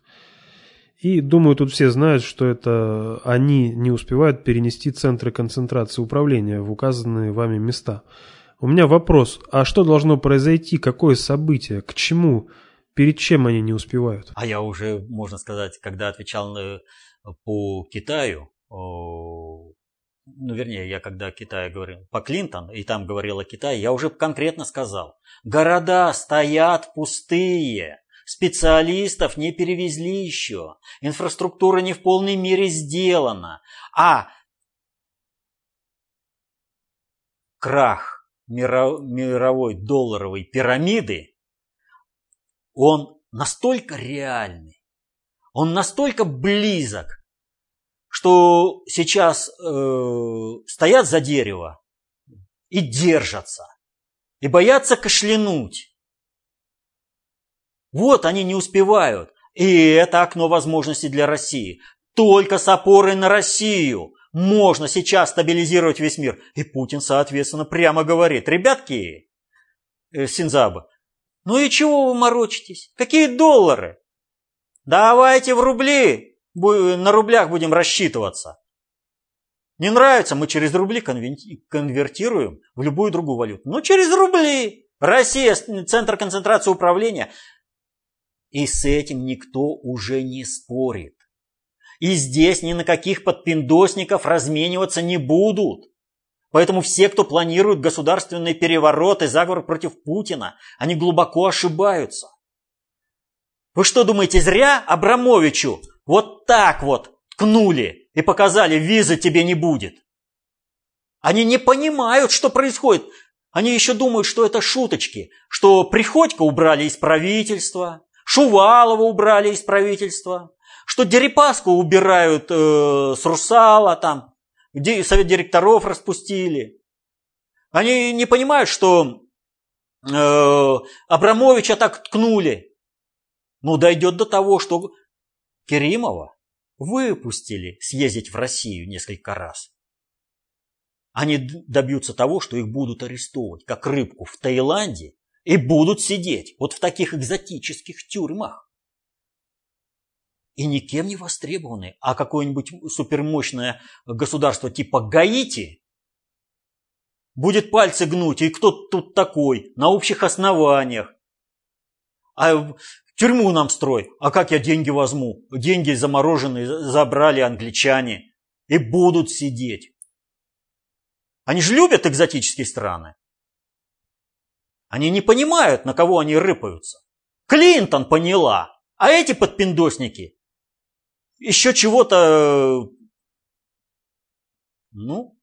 И думаю, тут все знают, что это они не успевают перенести центры концентрации управления в указанные вами места. У меня вопрос, а что должно произойти, какое событие, к чему, перед чем они не успевают? А я уже, можно сказать, когда отвечал по Китаю, ну, вернее, я когда Китай говорил по Клинтон, и там говорил о Китае, я уже конкретно сказал, города стоят пустые, специалистов не перевезли еще, инфраструктура не в полной мере сделана, а крах мировой долларовой пирамиды, он настолько реальный, он настолько близок что сейчас э, стоят за дерево и держатся, и боятся кашлянуть. Вот они не успевают. И это окно возможностей для России. Только с опорой на Россию можно сейчас стабилизировать весь мир. И Путин, соответственно, прямо говорит, ребятки, э, Синзаба. Ну и чего вы морочитесь? Какие доллары? Давайте в рубли, на рублях будем рассчитываться. Не нравится, мы через рубли конвертируем в любую другую валюту. Ну, через рубли. Россия, центр концентрации управления. И с этим никто уже не спорит. И здесь ни на каких подпиндосников размениваться не будут. Поэтому все, кто планирует государственный переворот и заговор против Путина, они глубоко ошибаются. Вы что думаете, зря Абрамовичу вот так вот ткнули и показали, визы тебе не будет? Они не понимают, что происходит. Они еще думают, что это шуточки, что Приходько убрали из правительства, Шувалова убрали из правительства, что Дерипаску убирают э, с Русала там, где совет директоров распустили. Они не понимают, что э, Абрамовича так ткнули. Ну, дойдет до того, что Керимова выпустили съездить в Россию несколько раз. Они добьются того, что их будут арестовывать, как рыбку в Таиланде, и будут сидеть вот в таких экзотических тюрьмах. И никем не востребованы, а какое-нибудь супермощное государство типа Гаити будет пальцы гнуть, и кто тут такой, на общих основаниях. А Тюрьму нам строй. А как я деньги возьму? Деньги замороженные забрали англичане. И будут сидеть. Они же любят экзотические страны. Они не понимают, на кого они рыпаются. Клинтон поняла. А эти подпиндосники еще чего-то... Ну,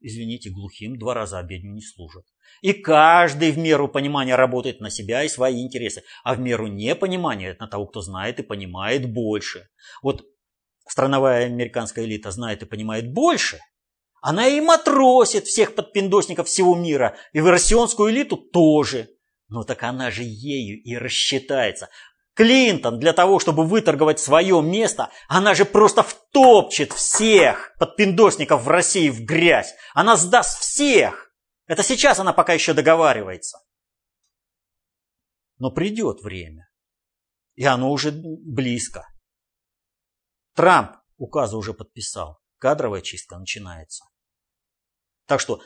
извините, глухим два раза обедню не служат. И каждый в меру понимания работает на себя и свои интересы, а в меру непонимания на того, кто знает и понимает больше. Вот страновая американская элита знает и понимает больше, она и матросит всех подпиндосников всего мира, и в россионскую элиту тоже. Но так она же ею и рассчитается. Клинтон для того, чтобы выторговать свое место, она же просто втопчет всех подпиндосников в России в грязь. Она сдаст всех. Это сейчас она пока еще договаривается. Но придет время. И оно уже близко. Трамп указы уже подписал. Кадровая чистка начинается. Так что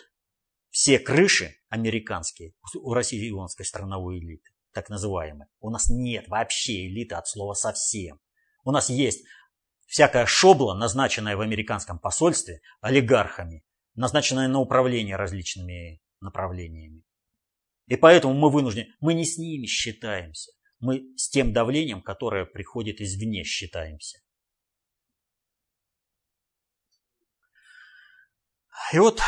все крыши американские у российской страновой элиты, так называемой, у нас нет вообще элиты от слова совсем. У нас есть всякая шобла, назначенная в американском посольстве олигархами, назначенная на управление различными направлениями. И поэтому мы вынуждены, мы не с ними считаемся, мы с тем давлением, которое приходит извне, считаемся. И вот,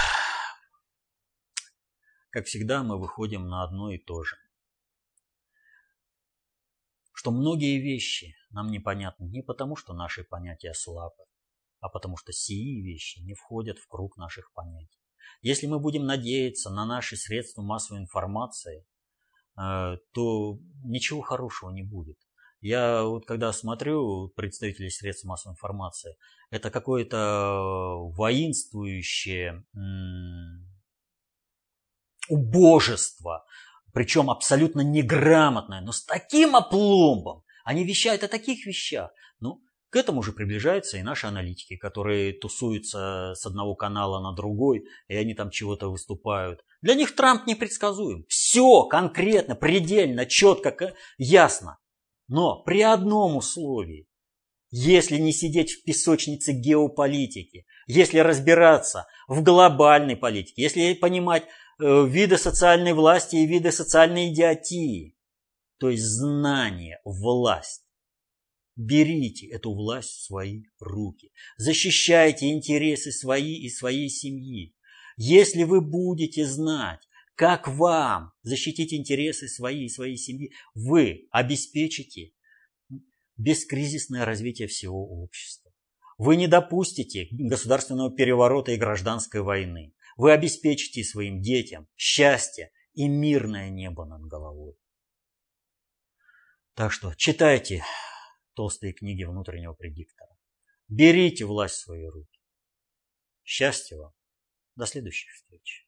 как всегда, мы выходим на одно и то же. Что многие вещи нам непонятны не потому, что наши понятия слабы, а потому что сии вещи не входят в круг наших понятий. Если мы будем надеяться на наши средства массовой информации, э, то ничего хорошего не будет. Я вот когда смотрю представителей средств массовой информации, это какое-то воинствующее убожество, причем абсолютно неграмотное, но с таким опломбом. Они вещают о таких вещах. К этому же приближаются и наши аналитики, которые тусуются с одного канала на другой, и они там чего-то выступают. Для них Трамп непредсказуем. Все конкретно, предельно, четко, ясно. Но при одном условии. Если не сидеть в песочнице геополитики, если разбираться в глобальной политике, если понимать э, виды социальной власти и виды социальной идиотии, то есть знание, власть, Берите эту власть в свои руки. Защищайте интересы свои и своей семьи. Если вы будете знать, как вам защитить интересы свои и своей семьи, вы обеспечите бескризисное развитие всего общества. Вы не допустите государственного переворота и гражданской войны. Вы обеспечите своим детям счастье и мирное небо над головой. Так что читайте толстые книги внутреннего предиктора. Берите власть в свои руки. Счастья вам. До следующих встреч.